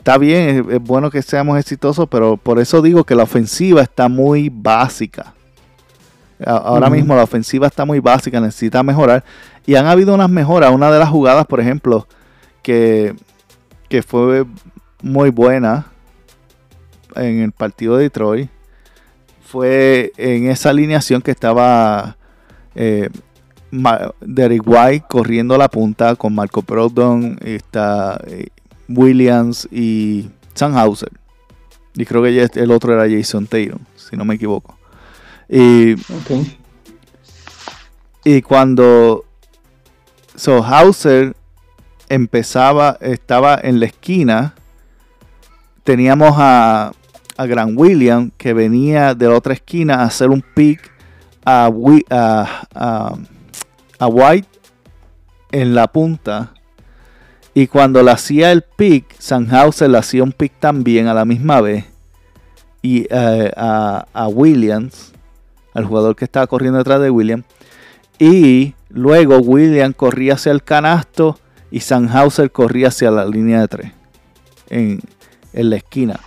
está bien, es, bueno que seamos exitosos, pero por eso digo que la ofensiva está muy básica. Ahora mismo la ofensiva está muy básica, necesita mejorar. Y han habido unas mejoras. Una de las jugadas, por ejemplo, que, fue muy buena en el partido de Detroit, fue en esa alineación que estaba eh, Derek White corriendo la punta con Marco Brogdon, está eh, Williams y Sanhauser. Y creo que el otro era Jason Taylor, si no me equivoco. Y, y cuando So Hauser empezaba, estaba en la esquina teníamos a, a Grant William que venía de la otra esquina a hacer un pick a, a, White en la punta. Y cuando le hacía el pick, Sanhauser le hacía un pick también a la misma vez. Y eh, a, a, Williams, al jugador que estaba corriendo detrás de Williams. Y luego Williams corría hacia el canasto y Sanhauser corría hacia la línea de tres. En, en la esquina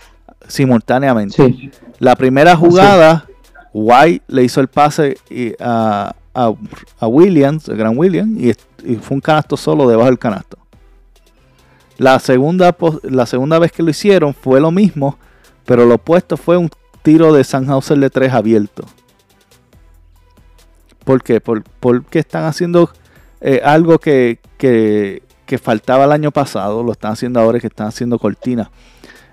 simultáneamente. La primera jugada, White le hizo el pase a, a, Williams, el gran Williams, y, fue un canasto solo debajo del canasto. La segunda, la segunda vez que lo hicieron fue lo mismo, pero lo opuesto fue un tiro de Sanhauser de 3 abierto. ¿Por qué? porque están haciendo eh, algo que, que, que, faltaba el año pasado, lo están haciendo ahora que están haciendo cortinas.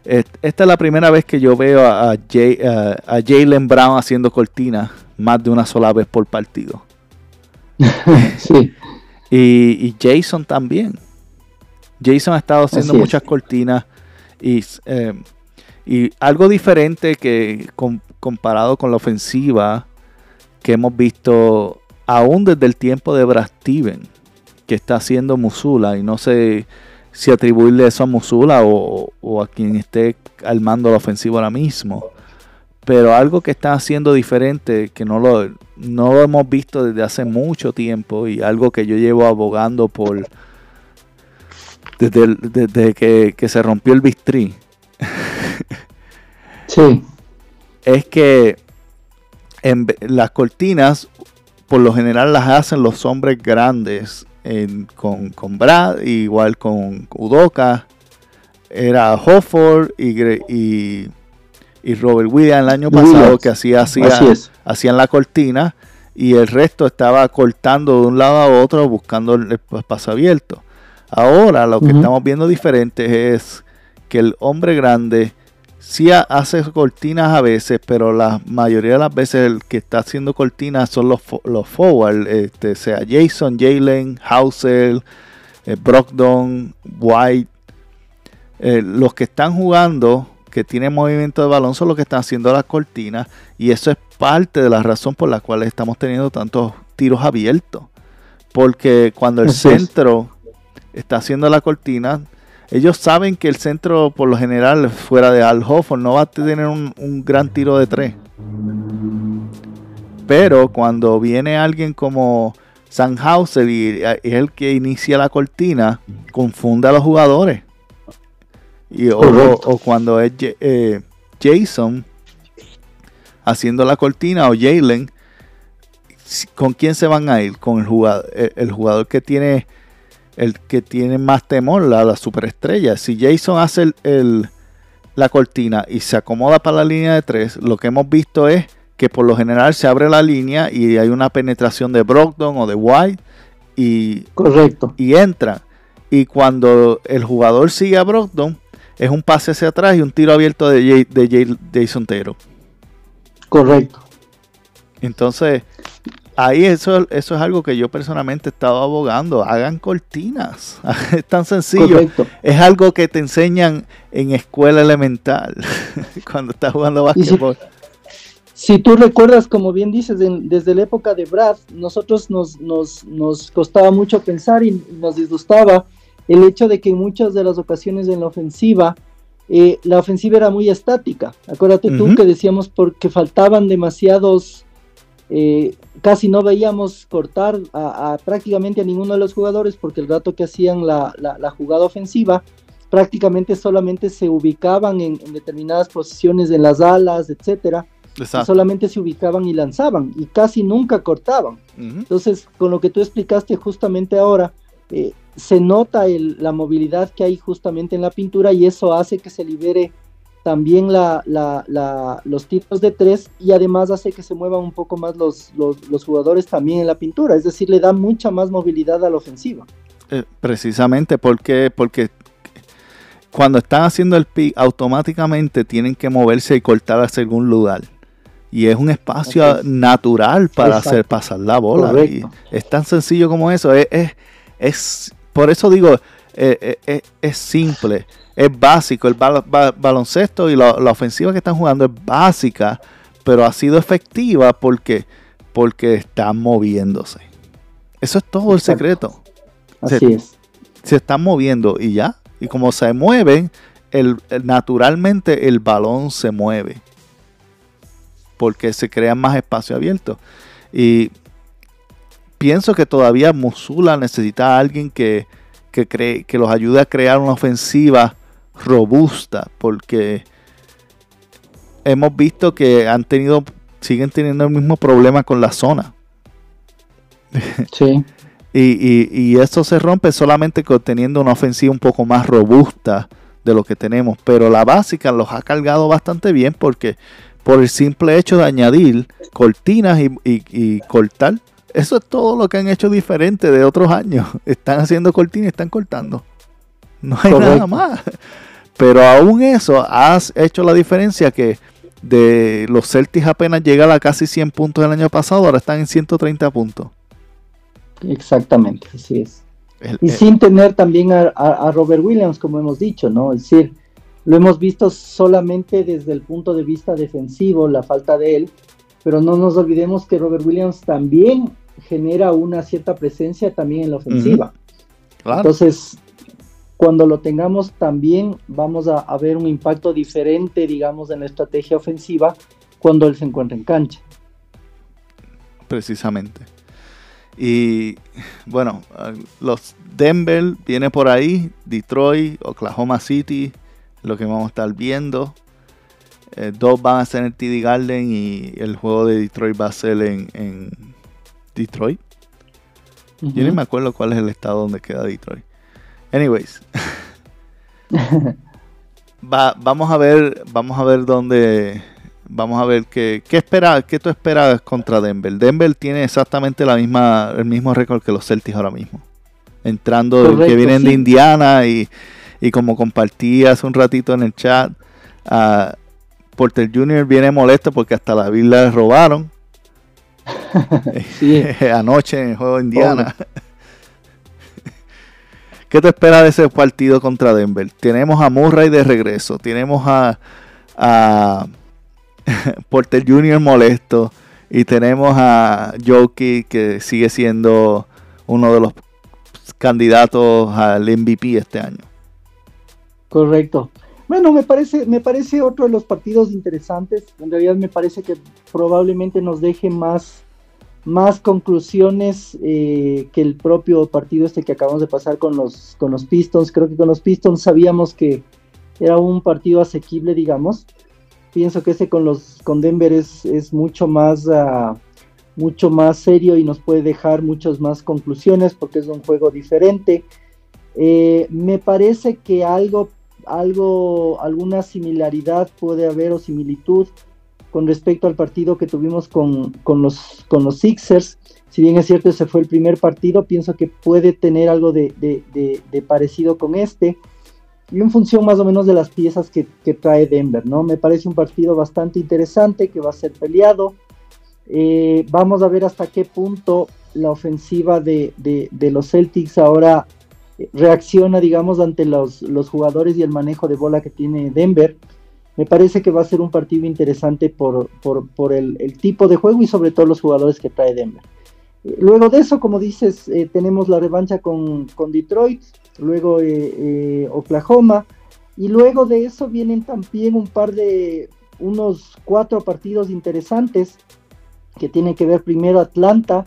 Esta es la primera vez que yo veo a, Jalen Brown haciendo cortinas más de una sola vez por partido. sí. y, Jason también. Jason ha estado haciendo muchas cortinas y, eh, y, algo diferente que comparado con la ofensiva que hemos visto aún desde el tiempo de Brad Steven, que está haciendo Musula y no sé si atribuirle eso a Musula o, a quien esté armando la ofensiva ahora mismo. Pero algo que está haciendo diferente, que no lo, no lo hemos visto desde hace mucho tiempo y algo que yo llevo abogando por desde, que, se rompió el bistrí. sí. Es que en, las cortinas por lo general las hacen los hombres grandes con, con, Brad, igual con Udoka, era Hofford y, y, Robert Williams el año pasado que hacía, hacía hacían la cortina y el resto estaba cortando de un lado a otro buscando el espacio abierto. Ahora lo que estamos viendo diferente es que el hombre grande sí hace cortinas a veces, pero la mayoría de las veces el que está haciendo cortinas son los, los forward, este, sea Jason, Jalen, Hauser, eh, Brogdon, White. Eh, los que están jugando, que tienen movimiento de balón, son los que están haciendo las cortinas. Y eso es parte de la razón por la cual estamos teniendo tantos tiros abiertos. Porque cuando el centro está haciendo la cortina, ellos saben que el centro, por lo general, fuera de Al Hofford, no va a tener un, gran tiro de tres. Pero cuando viene alguien como Sanhauser y es el que inicia la cortina, confunde a los jugadores. Y, o, cuando es eh, Jason haciendo la cortina o Jalen, ¿con quién se van a ir? Con el jugador, el jugador que tiene el que tiene más temor, la, la superestrella. Si Jason hace el, la cortina y se acomoda para la línea de tres, lo que hemos visto es que por lo general se abre la línea y hay una penetración de Brogdon o de White y, Correcto. y entra. Y cuando el jugador sigue a Brogdon, es un pase hacia atrás y un tiro abierto de, de Jason Tero. Correcto. Entonces, ahí eso, eso es algo que yo personalmente he estado abogando. Hagan cortinas. es tan sencillo. Es algo que te enseñan en escuela elemental cuando estás jugando básquetbol. Si, tú recuerdas, como bien dices, desde la época de Brad, nosotros nos, nos, nos costaba mucho pensar y nos disgustaba el hecho de que en muchas de las ocasiones en la ofensiva, eh, la ofensiva era muy estática. Acuérdate tú que decíamos porque faltaban demasiados eh, casi no veíamos cortar a, prácticamente a ninguno de los jugadores porque el rato que hacían la, jugada ofensiva prácticamente solamente se ubicaban en, determinadas posiciones en las alas, etcétera. solamente se ubicaban y lanzaban y casi nunca cortaban. Entonces, con lo que tú explicaste justamente ahora, eh, se nota la movilidad que hay justamente en la pintura y eso hace que se libere también la, los tiros de tres y además hace que se muevan un poco más los, los, jugadores también en la pintura, es decir, le da mucha más movilidad a la ofensiva. Eh, precisamente porque, porque cuando están haciendo el pick, automáticamente tienen que moverse y cortar hacia algún lugar. Y es un espacio natural para hacer pasar la bola. es tan sencillo como eso. Es, es, por eso digo, eh, eh, es simple, es básico. El baloncesto y la, ofensiva que están jugando es básica, pero ha sido efectiva porque, porque están moviéndose. Eso es todo el secreto. Así es. Se están moviendo y ya. Y como se mueven, el, naturalmente el balón se mueve. Porque se crea más espacio abierto. Y pienso que todavía Musula necesita a alguien que, cree, que los ayude a crear una ofensiva robusta. Porque hemos visto que han tenido, siguen teniendo el mismo problema con la zona. Sí. y, y, eso se rompe solamente con teniendo una ofensiva un poco más robusta de lo que tenemos. Pero la básica los ha cargado bastante bien porque por el simple hecho de añadir cortinas y, y, cortar, eso es todo lo que han hecho diferente de otros años. Están haciendo cortinas y están cortando. No hay nada más. Pero aún eso has hecho la diferencia que de los Celtics apenas llegaron a casi 100 puntos el año pasado, ahora están en 130 puntos. Exactamente, así es. y sin tener también a, Robert Williams, como hemos dicho, ¿no? Es decir, lo hemos visto solamente desde el punto de vista defensivo, la falta de él, pero no nos olvidemos que Robert Williams también genera una cierta presencia también en la ofensiva. Entonces, cuando lo tengamos también vamos a, a, ver un impacto diferente, digamos, en la estrategia ofensiva cuando él se encuentra en cancha. Precisamente. Y bueno, los Denver viene por ahí, Detroit, Oklahoma City, lo que vamos a estar viendo. Eh, dos van a ser en TD Garden y el juego de Detroit va a ser en, Detroit. Yo ni me acuerdo cuál es el estado donde queda Detroit. Anyways. vamos a ver, vamos a ver dónde, Vamos a ver qué, qué, espera, qué tú esperas contra Denver. Denver tiene exactamente la misma, el mismo récord que los Celtics ahora mismo. Entrando, que vienen de Indiana y, como compartí hace un ratito en el chat, Porter Jr. viene molesto porque hasta la Biblia le robaron. Anoche en el juego de Indiana. ¿Qué te espera de ese partido contra Denver? Tenemos a Murray de regreso. Tenemos a, Porter Jr. molesto. Y tenemos a Joki que sigue siendo uno de los candidatos al MVP este año. Correcto. Bueno, me parece, me parece otro de los partidos interesantes. En realidad me parece que probablemente nos deje más, más conclusiones eh, que el propio partido este que acabamos de pasar con los, con los Pistons. Creo que con los Pistons sabíamos que era un partido asequible, digamos pienso que ese con los con Denver es, es mucho más uh, mucho más serio y nos puede dejar muchas más conclusiones porque es un juego diferente. Eh, me parece que algo, algo, alguna similaridad puede haber o similitud con respecto al partido que tuvimos con, con, los, con los Sixers. Si bien es cierto, ese fue el primer partido, pienso que puede tener algo de, de, de parecido con este y en función más o menos de las piezas que, trae Denver, ¿no? Me parece un partido bastante interesante que va a ser peleado. Eh, vamos a ver hasta qué punto la ofensiva de, los Celtics ahora eh, reacciona, digamos, ante los, los, jugadores y el manejo de bola que tiene Denver. Me parece que va a ser un partido interesante por, por, el, el, tipo de juego y sobre todo los jugadores que trae Denver. Luego de eso, como dices, eh, tenemos la revancha con, Detroit, luego eh, eh, Oklahoma, y luego de eso vienen también un par de, unos cuatro partidos interesantes que tienen que ver primero Atlanta,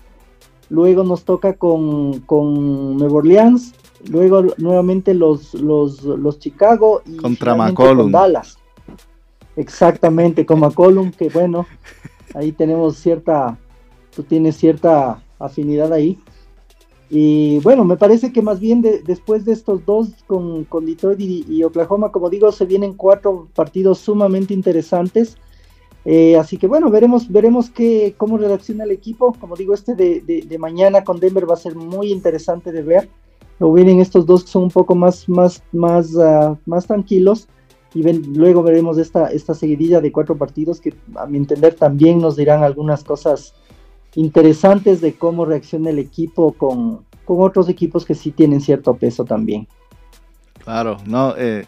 luego nos toca con, con Nueva Orleans, luego nuevamente los, los, los Chicago y contra con Dallas. Exactamente, con McCollum, que bueno, ahí tenemos cierta, tú tienes cierta afinidad ahí. Y bueno, me parece que más bien después de estos dos con, Detroit y, Oklahoma, como digo, se vienen cuatro partidos sumamente interesantes. Eh, así que bueno, veremos, veremos qué, cómo reacciona el equipo. Como digo, este de, mañana con Denver va a ser muy interesante de ver. Luego vienen estos dos que son un poco más, más, más, ah, más tranquilos. Y luego veremos esta, esta seguidilla de cuatro partidos que a mi entender también nos dirán algunas cosas interesantes de cómo reacciona el equipo con, otros equipos que sí tienen cierto peso también. Claro, no, eh,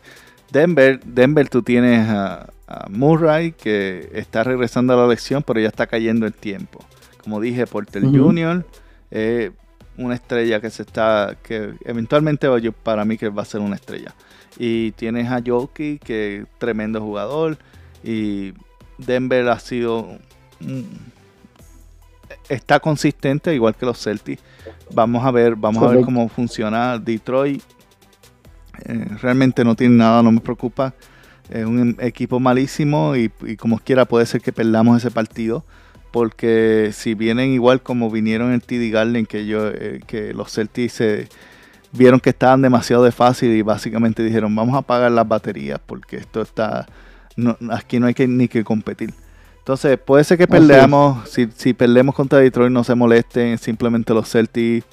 Denver, Denver tú tienes a, Murray que está regresando a la elección, pero ya está cayendo el tiempo. Como dije, Porter Jr., eh, una estrella que se está, que eventualmente yo, para mí que va a ser una estrella. Y tienes a Jokic, que es tremendo jugador. Y Denver ha sido, está consistente, igual que los Celtics. Vamos a ver, vamos a ver cómo funciona Detroit. Eh, realmente no tiene nada, no me preocupa. Es un equipo malísimo y, como quiera puede ser que perdamos ese partido. Porque si vienen igual como vinieron en TD Garden, que, yo, eh, que los Celtics se vieron que estaban demasiado de fácil y básicamente dijeron vamos a apagar las baterías porque esto está aquí no hay que ni que competir entonces puede ser que perdamos si, si perdemos contra Detroit no se molesten simplemente los Celtics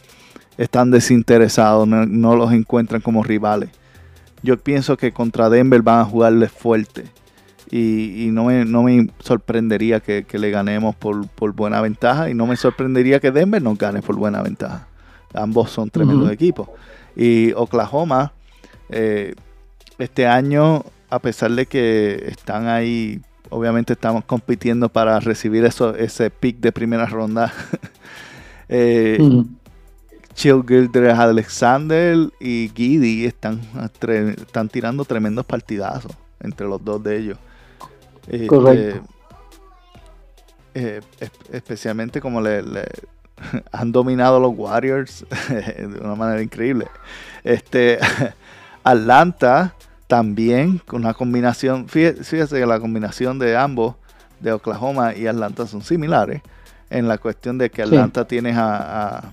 están desinteresados, no, los encuentran como rivales. Yo pienso que contra Denver van a jugarles fuerte. Y, no, me, no, me, sorprendería que, le ganemos por, buena ventaja. Y no me sorprendería que Denver nos gane por buena ventaja. Ambos son tremendos equipos. Y Oklahoma, eh, este año, a pesar de que están ahí, obviamente estamos compitiendo para recibir eso, ese pick de primera ronda. eh, Gildred Alexander y Giddy están, están tirando tremendos partidazos entre los dos de ellos. Este, Correcto. Eh, especialmente como le, han dominado los Warriors de una manera increíble. Este Atlanta también con una combinación, fíjese que la combinación de ambos, de Oklahoma y Atlanta, son similares en la cuestión de que Atlanta tiene a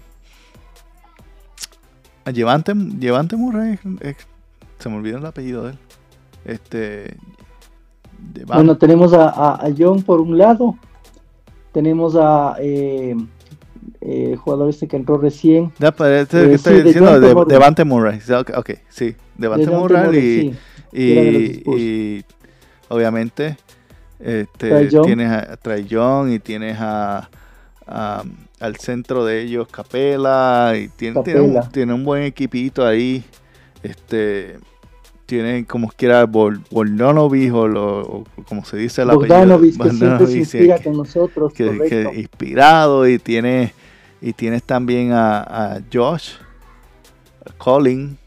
Llevante, Llevante Murray, se me olvidó el apellido de él. Este, bueno, tenemos a, John por un lado, tenemos a eh, eh, jugador este que entró recién. Ya, pues, este, eh, estoy diciendo de, Devante Murray. Ok, sí, Devante Murray, y, y, obviamente este, tienes a Trae y tienes a al centro de ellos Capela y tiene, tiene, un, buen equipito ahí. Este tiene como quiera Volnovic o, o, como se dice la Bogdanovich, que siempre se inspira con nosotros. Que, inspirado y tiene y tienes también a, Josh Collins.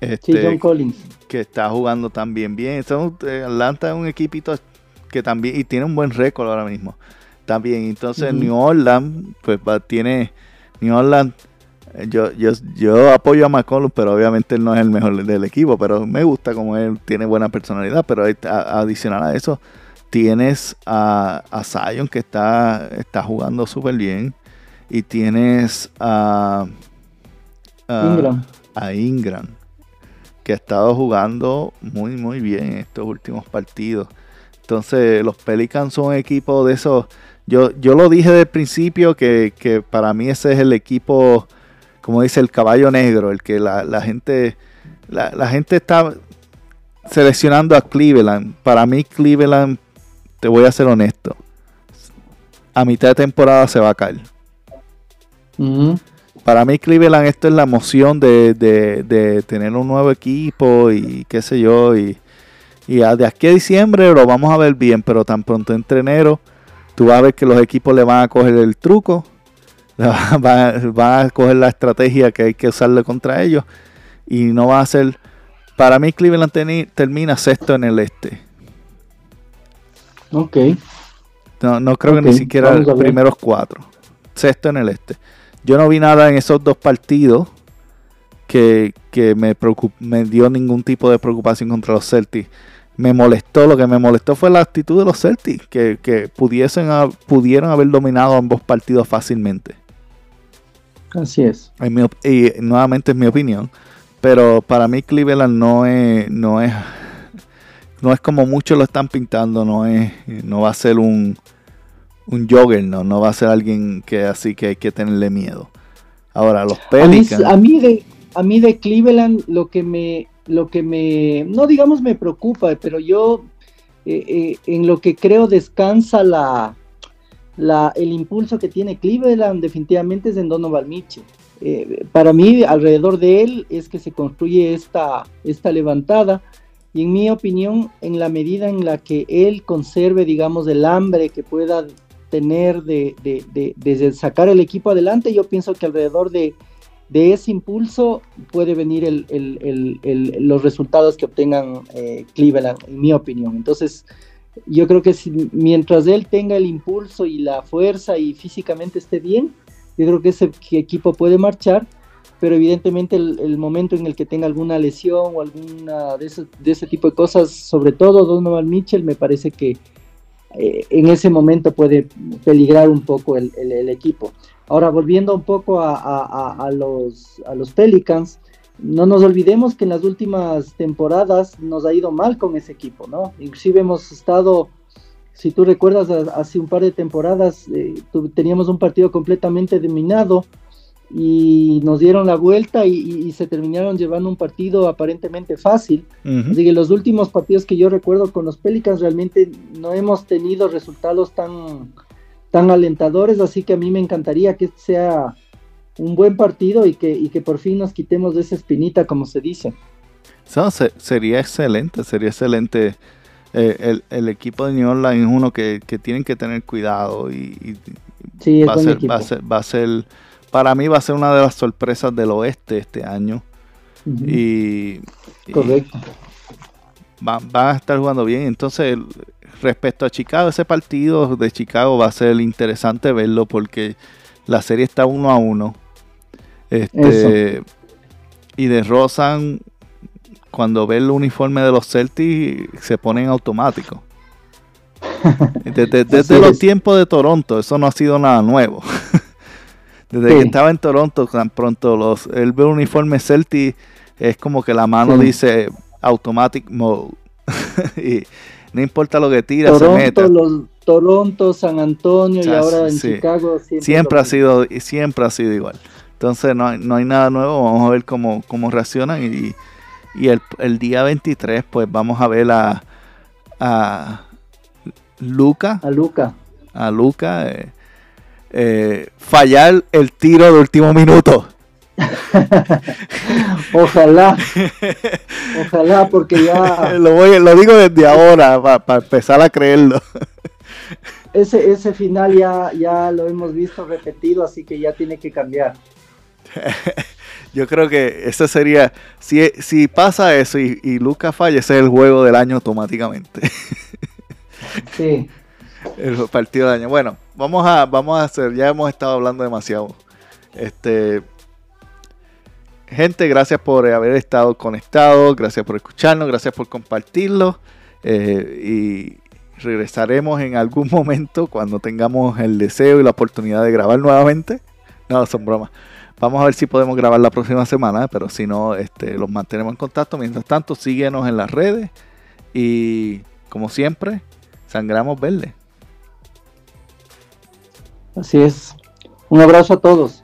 Este, John Collins. Que está jugando también bien. Eh, Atlanta es un equipito que también y tiene un buen récord ahora mismo también. Entonces New Orleans, pues tiene New Orleans. Eh, yo, yo, yo apoyo a McCollum, pero obviamente él no es el mejor del equipo, pero me gusta como él tiene buena personalidad, pero adicional a eso, tienes a, a Zion que está, está jugando súper bien y tienes a, Ingram. a Ingram que ha estado jugando muy muy bien en estos últimos partidos. Entonces los Pelicans son un equipo de esos yo, yo lo dije del principio que, para mí ese es el equipo, como dice el caballo negro, el que la, gente, la, gente está seleccionando a Cleveland. Para mí Cleveland, te voy a ser honesto, a mitad de temporada se va a caer. Para mí Cleveland esto es la emoción de, tener un nuevo equipo y qué sé yo. Y, y de aquí a diciembre lo vamos a ver bien, pero tan pronto entre enero tú vas a ver que los equipos le van a coger el truco, van, a coger la estrategia que hay que usarle contra ellos y no va a ser... Para mí Cleveland termina sexto en el este. Ok. No, creo que ni siquiera los primeros cuatro. Sexto en el este. Yo no vi nada en esos dos partidos que, me, me dio ningún tipo de preocupación contra los Celtics me molestó, lo que me molestó fue la actitud de los Celtics, que, pudiesen pudieron haber dominado ambos partidos fácilmente. Así es. y nuevamente es mi opinión, pero para mí Cleveland no es, no es, no es como muchos lo están pintando, no es, no va a ser un, un jogger, no, no va a ser alguien que así que hay que tenerle miedo. Ahora, los Pelicans. A mí, de, a mí de Cleveland lo que me lo que me, no digamos me preocupa, pero yo eh, eh, en lo que creo descansa la, la, el impulso que tiene Cleveland definitivamente es en Donovan Mitchell. Eh, para mí, alrededor de él es que se construye esta, esta levantada y en mi opinión, en la medida en la que él conserve, digamos, el hambre que pueda tener de, de, sacar el equipo adelante, yo pienso que alrededor de, ese impulso puede venir el, los resultados que obtengan eh, Cleveland, en mi opinión. Entonces, yo creo que si, mientras él tenga el impulso y la fuerza y físicamente esté bien, yo creo que ese equipo puede marchar, pero evidentemente el, momento en el que tenga alguna lesión o alguna de ese, de ese tipo de cosas, sobre todo Donovan Mitchell, me parece que eh, en ese momento puede peligrar un poco el, el, equipo. Ahora, volviendo un poco a, los, a los Pelicans, no nos olvidemos que en las últimas temporadas nos ha ido mal con ese equipo, ¿no? Inclusive hemos estado, si tú recuerdas, hace un par de temporadas eh, teníamos un partido completamente dominado y nos dieron la vuelta y, se terminaron llevando un partido aparentemente fácil. Así que los últimos partidos que yo recuerdo con los Pelicans realmente no hemos tenido resultados tan, tan alentadores, así que a mí me encantaría que sea un buen partido y que, y que por fin nos quitemos de esa espinita, como se dice. sería excelente, sería excelente. Eh, el, equipo de New Orleans es uno que, tienen que tener cuidado y, va, a ser, va, a ser, va, a ser, para mí va a ser una de las sorpresas del oeste este año. y, Correcto. van, van, a estar jugando bien. Entonces, respecto a Chicago, ese partido de Chicago va a ser interesante verlo porque la serie está uno a uno. Este, y de Rosan, cuando ve el uniforme de los Celtics, se pone en automático. Desde, los tiempos de Toronto, eso no ha sido nada nuevo. Desde que estaba en Toronto, tan pronto los, él ve el uniforme Celtic, es como que la mano dice automatic mode. y no importa lo que tira, se mete. Toronto, San Antonio y ahora en Chicago. Siempre, ha sido, siempre ha sido igual. Entonces no hay, no hay nada nuevo, vamos a ver cómo, cómo reaccionan y, el, día 23 pues vamos a ver a, a Luca. A Luca. A Luca eh, eh, fallar el tiro de último minuto. ojalá, ojalá, porque ya. Lo, lo digo desde ahora para empezar a creerlo. Ese, ese final ya, ya lo hemos visto repetido, así que ya tiene que cambiar. Yo creo que ese sería, si, si pasa eso y, y Lucas falla, ese es el juego del año automáticamente. sí. El partido del año. Bueno, vamos a, vamos a hacer, ya hemos estado hablando demasiado. Este, gente, gracias por haber estado conectados, gracias por escucharnos, gracias por compartirlo. Eh, y regresaremos en algún momento cuando tengamos el deseo y la oportunidad de grabar nuevamente. No, son bromas. Vamos a ver si podemos grabar la próxima semana, pero si no, este, los mantenemos en contacto. Mientras tanto, síguenos en las redes y, como siempre, sangramos verde. Así es. Un abrazo a todos.